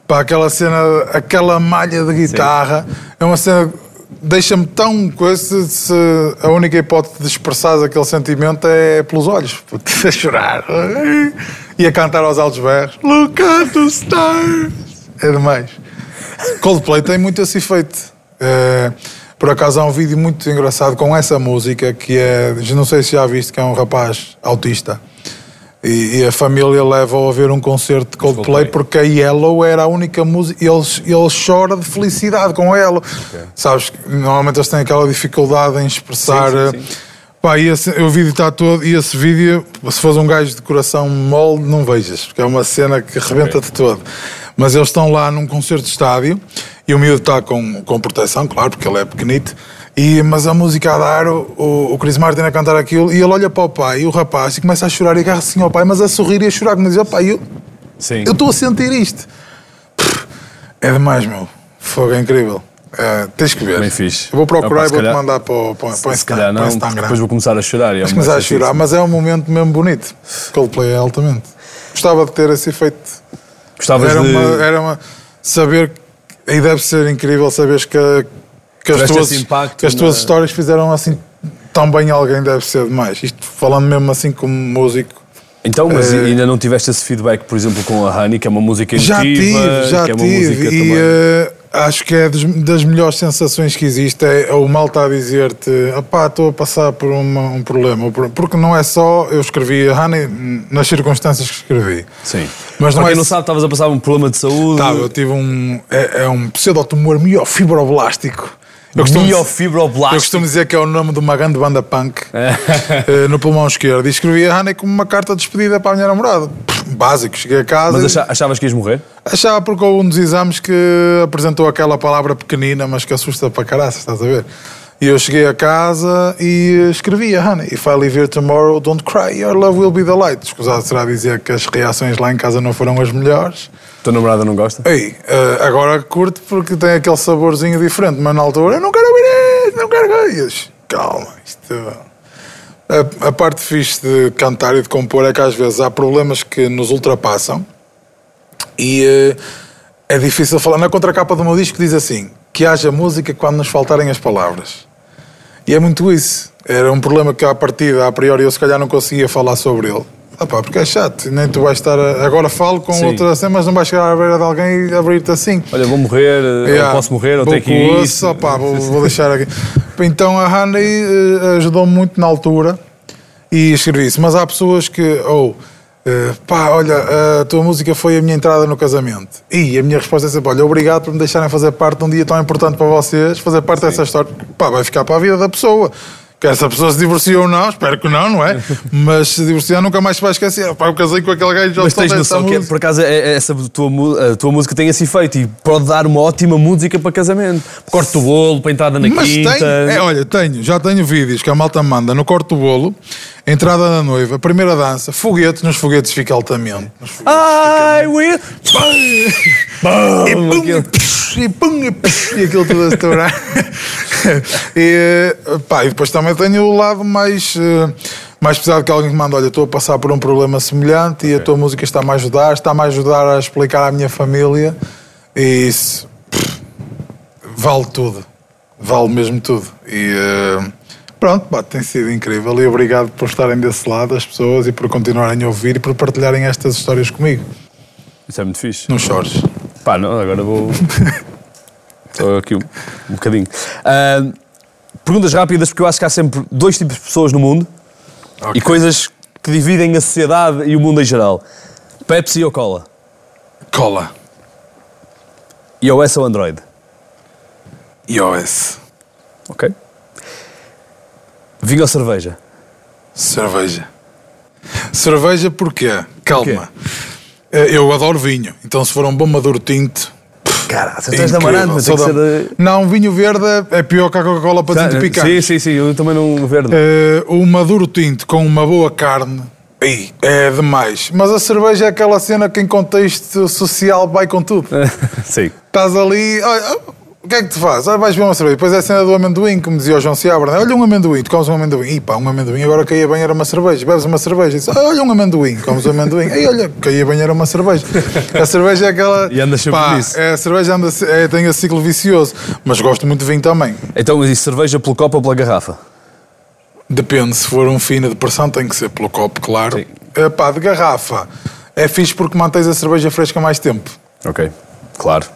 Para aquela cena, aquela malha de guitarra, é uma cena. Deixa-me tão coisa se a única hipótese de expressar aquele sentimento é pelos olhos, a *laughs* chorar e a cantar aos altos berros. Look at the stars! É demais. Coldplay tem muito esse efeito. É, por acaso há um vídeo muito engraçado com essa música que é, não sei se já viste, que é um rapaz autista. E, e a família leva-o a ver um concerto de Coldplay, Coldplay. porque a Yellow era a única música. Ele, ele chora de felicidade com a Yellow. Sabes, que normalmente eles têm aquela dificuldade em expressar. Sim, sim, eh, Pá, esse, o vídeo está todo. E esse vídeo, se fores um gajo de coração mole, não vejas, porque é uma cena que rebenta-te todo. Mas eles estão lá num concerto de estádio e o miúdo está com, com proteção, claro, porque ele é pequenito. E, mas a música a dar, o, o, o Chris Martin a cantar aquilo, e ele olha para o pai e o rapaz e começa a chorar e agarra assim ao pai, mas a sorrir e a chorar, como diz: pai, eu eu estou a sentir isto. Pff, É demais, meu. Fogo é incrível. É, tens que ver. Bem fixe. Eu vou procurar Opa, e vou-te calhar- mandar para o, para, para Se calhar não, para Instagram. depois vou começar a chorar. é começar a chorar, mas é um momento mesmo bonito. Coldplay é altamente. Gostava de ter esse efeito. Gostavas Era de... uma, era uma. Saber. E deve ser incrível saberes que, que, as, tuas, que as tuas na- histórias fizeram assim tão bem alguém, deve ser demais. Isto falando mesmo assim como músico. Então, mas Eh, ainda não tiveste esse feedback, por exemplo, com a Honey, que é uma música Já emotiva, tive, já que é uma tive. música E também... eh, acho que é das melhores sensações que existe. É o mal está a dizer-te, opá, estou a passar por uma- um problema. Por- Porque não é só eu escrevi a Honey nas circunstâncias que escrevi. Sim. Mas não Para é quem não sabe, estavas a passar um problema de saúde. Tá, eu tive um. É, é um pseudotumor miofibroblástico. Eu costumo, Miofibroblástico. eu costumo dizer que é o nome de uma grande banda punk *laughs* eh, no pulmão esquerdo. E escrevi a Honey como uma carta de despedida para a minha namorada. Básico, cheguei a casa. Mas e- acha- achavas que ias morrer? Achava porque houve um dos exames que apresentou aquela palavra pequenina, mas que assusta para caraças, estás a ver? E eu cheguei a casa e escrevi a Honey. If I leave here tomorrow, don't cry, your love will be the light. Escusado será dizer que as reações lá em casa não foram as melhores. Tua namorada não gosta? Ei, eh, agora curto porque tem aquele saborzinho diferente, mas na altura eu não quero ouvir isto, não quero isto. Calma, isto. A, a parte fixe de cantar e de compor é que às vezes há problemas que nos ultrapassam e eh, é difícil falar. Na contracapa do meu disco diz assim: que haja música quando nos faltarem as palavras. E é muito isso. Era um problema que à partida, a priori, eu se calhar não conseguia falar sobre ele. Ah pá, porque é chato, nem tu vais estar. a- Agora falo com Sim. outra assim, mas não vais chegar à beira de alguém e abrir-te assim. Olha, vou morrer, ou Yeah. posso morrer, ou tenho que ir. o osso, opá, vou, vou deixar aqui. Então a Honey eh, ajudou-me muito na altura e escrevi isso. Mas há pessoas que, ou eh, pá, olha, a tua música foi a minha entrada no casamento. E a minha resposta é sempre: olha, obrigado por me deixarem fazer parte de um dia tão importante para vocês, fazer parte dessa história. Pá, vai ficar para a vida da pessoa. Que essa pessoa se divorciou ou não, espero que não, não é? *laughs* Mas se divorciar nunca mais se vai esquecer. Pá, eu casei com aquele gajo já Mas tens noção que, é- por acaso, é- é essa tua, a tua música tem esse efeito e pode dar uma ótima música para casamento. Corte o bolo, para entrada na Mas quinta. tenho, é, olha, tenho, já tenho vídeos que a malta manda no corte do bolo, entrada da noiva, primeira dança, foguetes, nos foguetes fica altamente. Nos foguetes I will. e pum, aquilo. e psh, e pum, e psh, e aquilo tudo a estourar. *laughs* e, pá, e depois também tenho o lado mais, eh, mais pesado que alguém que manda: olha, estou a passar por um problema semelhante e a tua música está-me a ajudar, está-me a ajudar a explicar à minha família. E isso pff, vale tudo, vale mesmo tudo. E eh, pronto, pá, tem sido incrível. E obrigado por estarem desse lado, as pessoas, e por continuarem a ouvir e por partilharem estas histórias comigo. Isso é muito fixe. Não chores. Pá, não, agora vou. *laughs* Estou aqui um, um bocadinho. Ah, perguntas rápidas, porque eu acho que há sempre dois tipos de pessoas no mundo e coisas que dividem a sociedade e o mundo em geral: Pepsi ou Cola? Cola. iOS ou Android? iOS. Ok. Vinho ou cerveja? Cerveja. Cerveja porquê? Calma. Eh, Eu adoro vinho, então se for um bom maduro tinto. Cara, você é incrível. amarante, mas tem que ser. Não, vinho verde é pior que a Coca-Cola para tinto Sim, picante. sim, sim, eu também não verde. Eh, o maduro tinto com uma boa carne ei, é demais. Mas a cerveja é aquela cena que em contexto social vai com tudo. *laughs* sim. Estás ali, olha, o que é que tu fazes? Ah, vais ver uma cerveja. Depois é a cena do amendoim, como dizia o João Seabra. né? Olha um amendoim, tu comes um amendoim. Ih pá, um amendoim, agora caía bem, era uma cerveja. Bebes uma cerveja. Diz, ah, olha um amendoim, comes um amendoim. Ei, olha, caía bem, era uma cerveja. A cerveja é aquela... *laughs* E andas sempre pá, nisso. é, a cerveja anda, é, tem esse ciclo vicioso. Mas gosto muito de vinho também. Então, mas isso, cerveja pelo copo ou pela garrafa? Depende, se for um fino de pressão tem que ser pelo copo, claro. Sim. É, pá, de garrafa. É fixe porque mantens a cerveja fresca mais tempo. Ok, claro.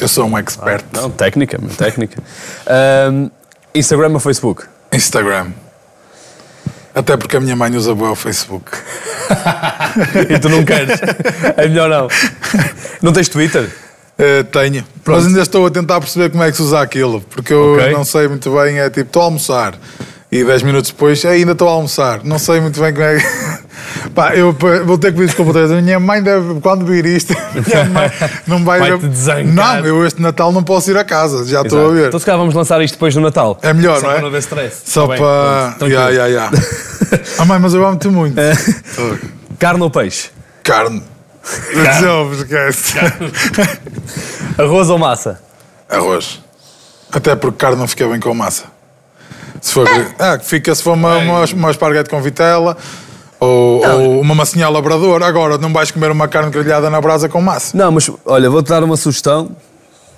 Eu sou um expert. Não, técnica, técnica. Ahm, Instagram ou Facebook? Instagram. Até porque a minha mãe usa bem o Facebook. *laughs* e tu não queres? É melhor não. Não tens Twitter? Eh, tenho. Mas ainda estou a tentar perceber como é que se usa aquilo. Porque eu Ok. não sei muito bem. É tipo, estou a almoçar. E 10 minutos depois, ainda estou a almoçar. Não sei muito bem como é que. *laughs* Pá, eu vou ter que pedir desculpa. A minha mãe deve, quando vir isto, *laughs* minha *laughs* mãe não vai. Desancar. Não, eu este Natal não posso ir a casa. Já estou a ver. Então se calhar vamos lançar isto depois do Natal. É melhor, Só não é? para não haver stress. Só Tá para. Ya, ya, ya. Ah, mãe, mas eu amo-te muito. Carne ou peixe? Carne. Não, esquece. Arroz ou massa? Arroz. Até porque carne não fica bem com massa. Se for. Ah, que fica se for uma, uma, uma esparguete com vitela ou, ou uma massinha labrador. Agora, não vais comer uma carne grelhada na brasa com massa. Não, mas olha, vou-te dar uma sugestão.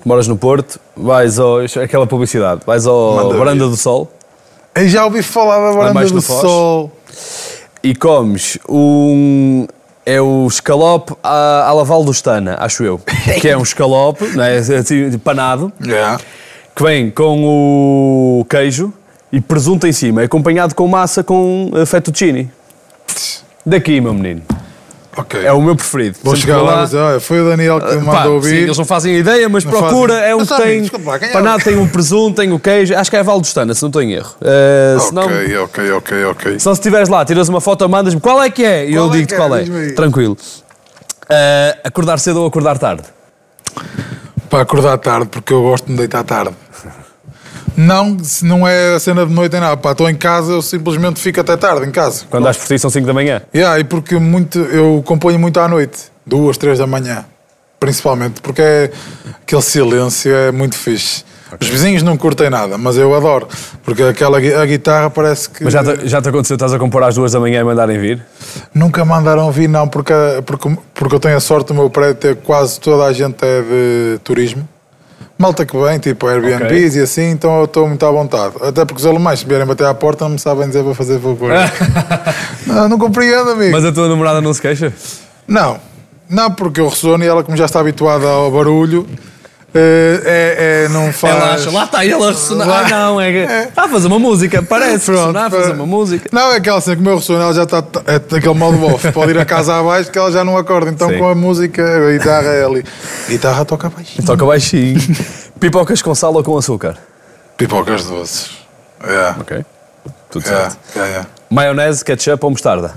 Moras no Porto, vais ao. aquela publicidade, vais ao Manda vir. do Sol Eu já ouvi falar da varanda baixo do do Foz? sol. e comes um é o escalope à, à Laval do Stana, acho eu. *laughs* Que é um escalope, não é? Assim, panado, Yeah. que vem com o queijo e presunto em cima, acompanhado com massa com eh, fettuccine. Daqui, meu menino. Ok. É o meu preferido. Vou Sempre chegar lá e dizer, olha, foi o Daniel que me Pá, mandou sim, ouvir. eles não fazem ideia, mas Não procura. fazem. É um Mas que tem. desculpa é? Panado tem um presunto, tem o queijo. Acho que é Val Stana, se não estou em erro. Eh, se não, Ok, ok, ok, ok. se não estiveres lá, tiras uma foto, mandas-me qual é que é e eu é digo-te é? qual é. Aí. Tranquilo. Eh, acordar cedo ou acordar tarde? Para acordar tarde, porque eu gosto de me deitar tarde. Não, se não é a cena de noite nem nada. Pá, estou em casa, eu simplesmente fico até tarde em casa. Quando dás por ti são 5 da manhã. Yeah, e porque muito, eu componho muito à noite, duas, três da manhã, principalmente, porque é, aquele silêncio é muito fixe. Os vizinhos não curtem nada, mas eu adoro, porque aquela a guitarra parece que Mas já te, já te aconteceu, estás a compor às 2 da manhã e mandarem vir? nunca mandaram vir, não, porque, porque, porque eu tenho a sorte do meu prédio ter quase toda a gente é de turismo. Malta que vem, tipo Airbnbs e assim, então eu estou muito à vontade. Até porque os alemães, se vierem bater à porta, não me sabem dizer para fazer favor. *laughs* não, não compreendo, amigo. Mas a tua namorada não se queixa? Não, não, porque eu ressono e ela, como já está habituada ao barulho, é, é, não faz. Ela acha, lá está ele a ressonar. Lá- Ah, não, é que. É. Está a fazer uma música, parece. Pronto, ressonar, a fazer para- uma música. Não, é aquela assim, como eu ressono, ela já está é daquele modo off. Pode ir a casa abaixo que ela já não acorda. Então Sim. com a música, a guitarra é ali. Guitarra toca baixo. Toca baixinho. Pipocas com sal ou com açúcar? Pipocas doces. Yeah. Ok. Tudo Yeah, certo. yeah, yeah. Maionese, ketchup ou mostarda?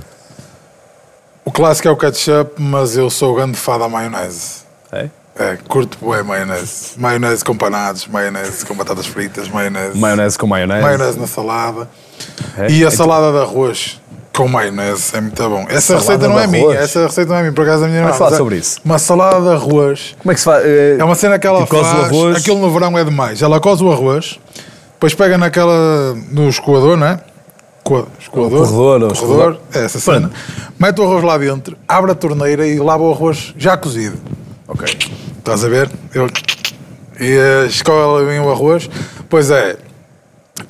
O clássico é o ketchup, mas eu sou grande fã da maionese. É? É, curto bué maionese. Maionese com panados, maionese com batatas fritas, maionese. Maionese com maionese. maionese na salada. É? E a Então- salada de arroz com maionese é muito bom. Essa Salada receita não é minha, arroz? essa receita não é minha, por acaso a minha Vamos falar é sobre isso. Uma salada de arroz. Como é que se faz? eh, É uma cena que ela tipo, faz. arroz. Aquilo no verão é demais. Ela coze o arroz, depois pega naquela. no escoador, não é? Co- Escoador. corredor, ou corredor. É essa cena. Mete o arroz lá dentro, abre a torneira e lava o arroz já cozido. Ok. Estás a ver? Eu... E uh, escolhe bem o arroz. Pois é,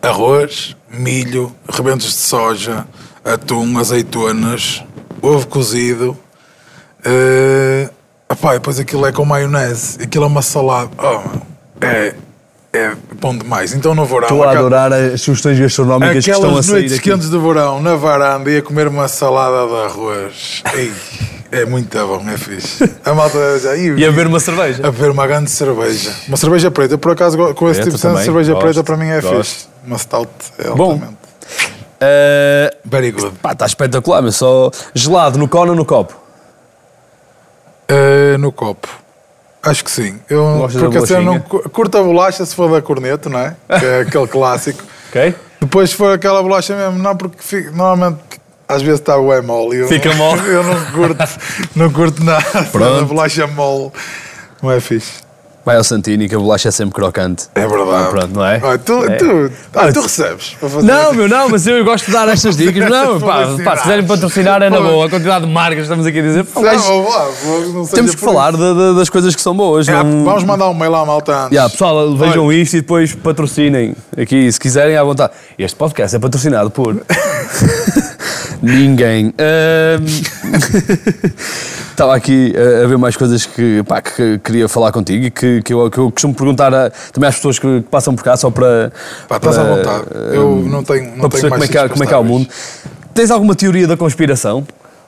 arroz, milho, rebentos de soja, atum, azeitonas, ovo cozido. Uh, epá, e depois aquilo é com maionese. Aquilo é uma salada. Oh, é, é bom demais. Então no verão... Estou a adorar as sugestões gastronómicas que estão a Aquelas sair noites aqui. quentes de verão na varanda e a comer uma salada de arroz. Ei, é muito bom, é fixe. A malta já. *laughs* "Ih, E a beber uma cerveja. a beber uma grande cerveja. Uma cerveja preta. Por acaso, com esse Preta tipo de também, cerveja gosto, preta para mim é gosto. fixe. Uma stout é Bom. altamente. Eh, Very good. pá, está espetacular, mas só gelado no cone ou no copo? Eh, no copo. Acho que sim. Eu, Gostas porque assim, eu não curto a bolacha se for da corneto, não é? *laughs* Que é aquele clássico. Ok? Depois se for aquela bolacha mesmo, não, porque fica- normalmente às vezes está o mole. e eu Fica não- mole. *laughs* Eu não curto, não curto nada Pronto. da bolacha mole. Não é fixe. Vai ao Santini que a bolacha é sempre crocante. É verdade. Ah, pronto, não é? Olha, tu, É. tu, ah, tu recebes Não, meu, não, mas eu gosto de dar estas dicas. Não, *laughs* pá, pá, se quiserem patrocinar é na boa. A quantidade de marcas que estamos aqui a dizer. pá, um Não, não temos que falar de- de- das coisas que são boas. É, não- Vamos mandar um mail à malta antes. Yeah, pessoal, vejam Olha. isto e depois patrocinem aqui, se quiserem, à vontade. Este podcast é patrocinado por. *laughs* Ninguém. Estava *laughs* aqui a, a ver mais coisas que, pá, que queria falar contigo e que, que, eu, que eu costumo perguntar a- também às pessoas que, que passam por cá só para. Pá, estás à para, vontade. Eu não tenho, para não tenho perceber como é, que, como é que há o para mundo. Tens alguma teoria da conspiração?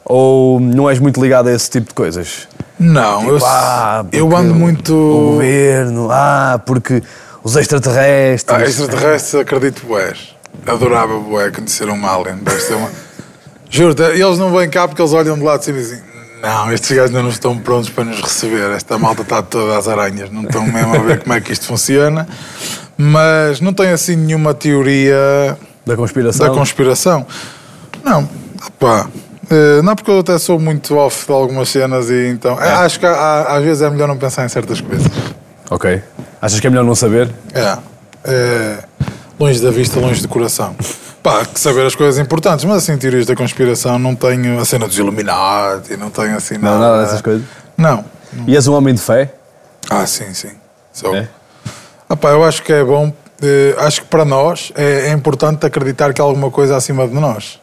Ou não és muito ligado a esse tipo de coisas? Não, eu, Ah, eu ando O muito. governo, ah, porque os extraterrestres. Ah, extraterrestres, acredito, boés. Adorava, boé, conhecer um alien. Deve ser uma. *laughs* Juro, eles não vêm cá porque eles olham de lado e dizem: Não, estes gajos ainda não estão prontos para nos receber. Esta malta está toda às aranhas. Não estão mesmo a ver como é que isto funciona. Mas não tenho assim nenhuma teoria Da conspiração? da conspiração. Não, pá. eh, Não, porque eu até sou muito off de algumas cenas e então. É. Acho que às vezes é melhor não pensar em certas coisas. Ok. Achas que é melhor não saber? É. é, longe da vista, longe do coração. Pá, que saber as coisas importantes, mas assim, teorias da conspiração, não tenho a cena dos Illuminati, não tenho assim nada. Não, nada dessas coisas. Não. E és um homem de fé? Ah, sim, sim. Sou. É? Ah, pá, eu acho que é bom, eh, acho que para nós é, é importante acreditar que há alguma coisa acima de nós.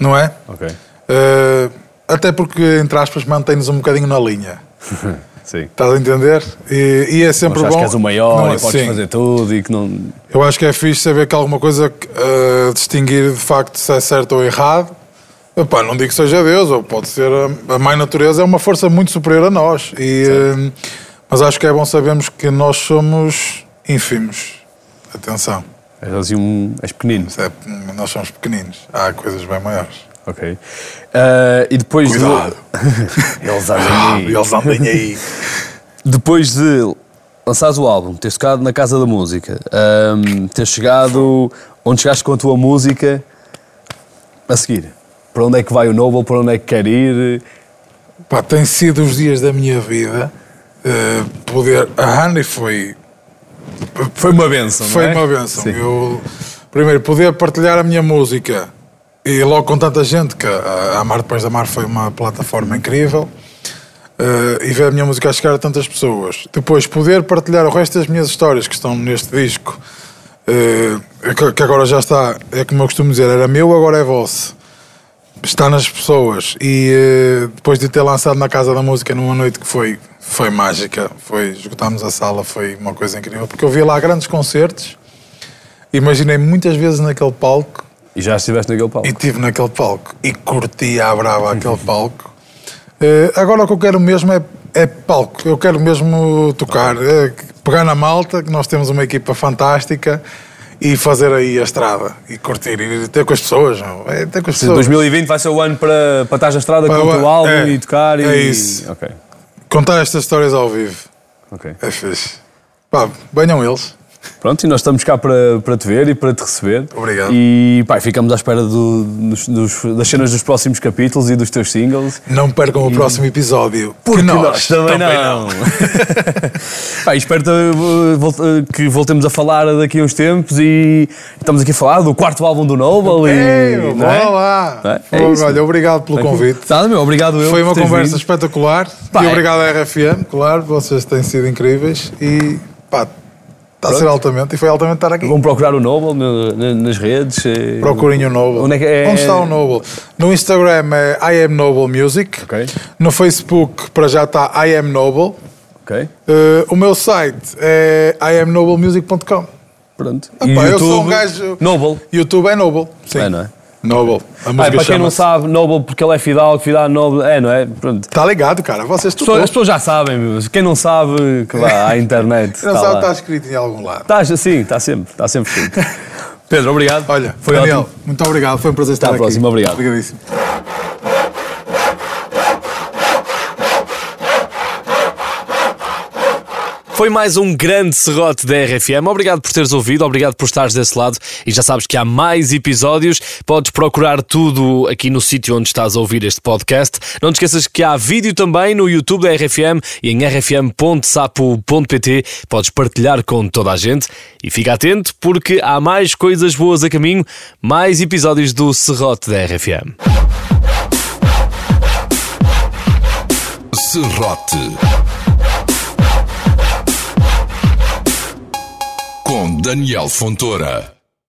Não é? Ok. Eh, até porque, entre aspas, mantém-nos um bocadinho na linha. *laughs* Sim. Estás a entender? E, e é sempre Mas bom. acho que és o maior Não, e podes sim. fazer tudo e que não. Eu acho que é fixe saber que alguma coisa eh, distinguir de facto se é certo ou errado. Epá, não digo que seja Deus, ou pode ser a, a mãe natureza, é uma força muito superior a nós. E, eh, mas acho que é bom sabermos que nós somos ínfimos. Atenção, És assim um. És pequenino. É- nós somos pequeninos. Há coisas bem maiores. Ok. Ah, e depois Cuidado. de. *laughs* Eles andam Ah, aí. eles andem aí. Depois de lançares o álbum, teres tocado na Casa da Música, ahm, teres chegado onde chegaste com a tua música, a seguir, para onde é que vai o Noble, para onde é que quer ir? Pá, tem sido os dias da minha vida eh, poder. A Honey foi Foi uma benção, Foi não é? uma benção. Eu, primeiro, poder partilhar a minha música e logo com tanta gente, que a Amar Depois da Mar foi uma plataforma incrível, eh, e ver a minha música a chegar a tantas pessoas. Depois, poder partilhar o resto das minhas histórias que estão neste disco, eh, que- que agora já está, é como eu costumo dizer, era meu, agora é vosso. Está nas pessoas e eh, depois de ter lançado na Casa da Música numa noite que foi, foi mágica, foi, esgotámos a sala, foi uma coisa incrível, porque eu vi lá grandes concertos, imaginei muitas vezes naquele palco E já estiveste naquele palco. e estive naquele palco e curti à brava aquele *laughs* palco. Eh, agora o que eu quero mesmo é, é palco, eu quero mesmo tocar, eh, pegar na malta, que nós temos uma equipa fantástica. E fazer aí a estrada e curtir e ter com as pessoas, não? É, ter com as pessoas. 2020 vai ser o ano para, para estar na estrada Para com o teu álbum é, e tocar e. é isso. Ok. Contar estas histórias ao vivo. ok. É fixe. Pá, venham eles. Pronto, e nós estamos cá para, para te ver e para te receber. Obrigado. E pá, ficamos à espera do- dos- dos- das cenas dos próximos capítulos e dos teus singles. Não percam o próximo episódio. Porque que nós, também, não. *laughs* Pá, espero vol- uh, que voltemos a falar daqui a uns tempos e estamos aqui a falar do quarto álbum do Noble. Ei, e, não é? lá. Não é? É Olha, isso. obrigado pelo convite. Nada, meu, obrigado eu Foi uma conversa vindo. espetacular. Pá, e é- obrigado à RFM, claro, vocês têm sido incríveis. E pá, está a ser altamente. E foi altamente estar aqui. Vão procurar o Noble no- na- nas redes. eh, Procurem o Noble. Onde é é? Onde está o Noble? No Instagram é I am Noble Music. Ok. No Facebook, para já está I am Noble. Ok, Eh, o meu site é iamnoblemusic.com. pronto. Ah, E pá, eu sou um gajo- Noble. YouTube é Noble. Sim. É, não é? Noble. A Ah, música para quem não sabe, Noble porque ele é Fidalgo, Fidalgo Noble. É, não é? Pronto. Está ligado, cara. Vocês As pessoas, tudo. as pessoas já sabem, meu. quem não sabe, que vá à internet. *laughs* Não tá sabe, lá. está escrito em algum lado. Está sim, está sempre, está sempre escrito. *laughs* Pedro, obrigado. Olha, foi Daniel, ótimo. muito obrigado. Foi um prazer estar à aqui. próxima, obrigado. Obrigadíssimo. Foi mais um grande serrote da RFM. Obrigado por teres ouvido, obrigado por estares desse lado e já sabes que há mais episódios. Podes procurar tudo aqui no sítio onde estás a ouvir este podcast. Não te esqueças que há vídeo também no YouTube da RFM e em rfm.sapo.pt. Podes partilhar com toda a gente e fica atento porque há mais coisas boas a caminho, mais episódios do serrote da RFM. Serrote. Com Daniel Fontoura.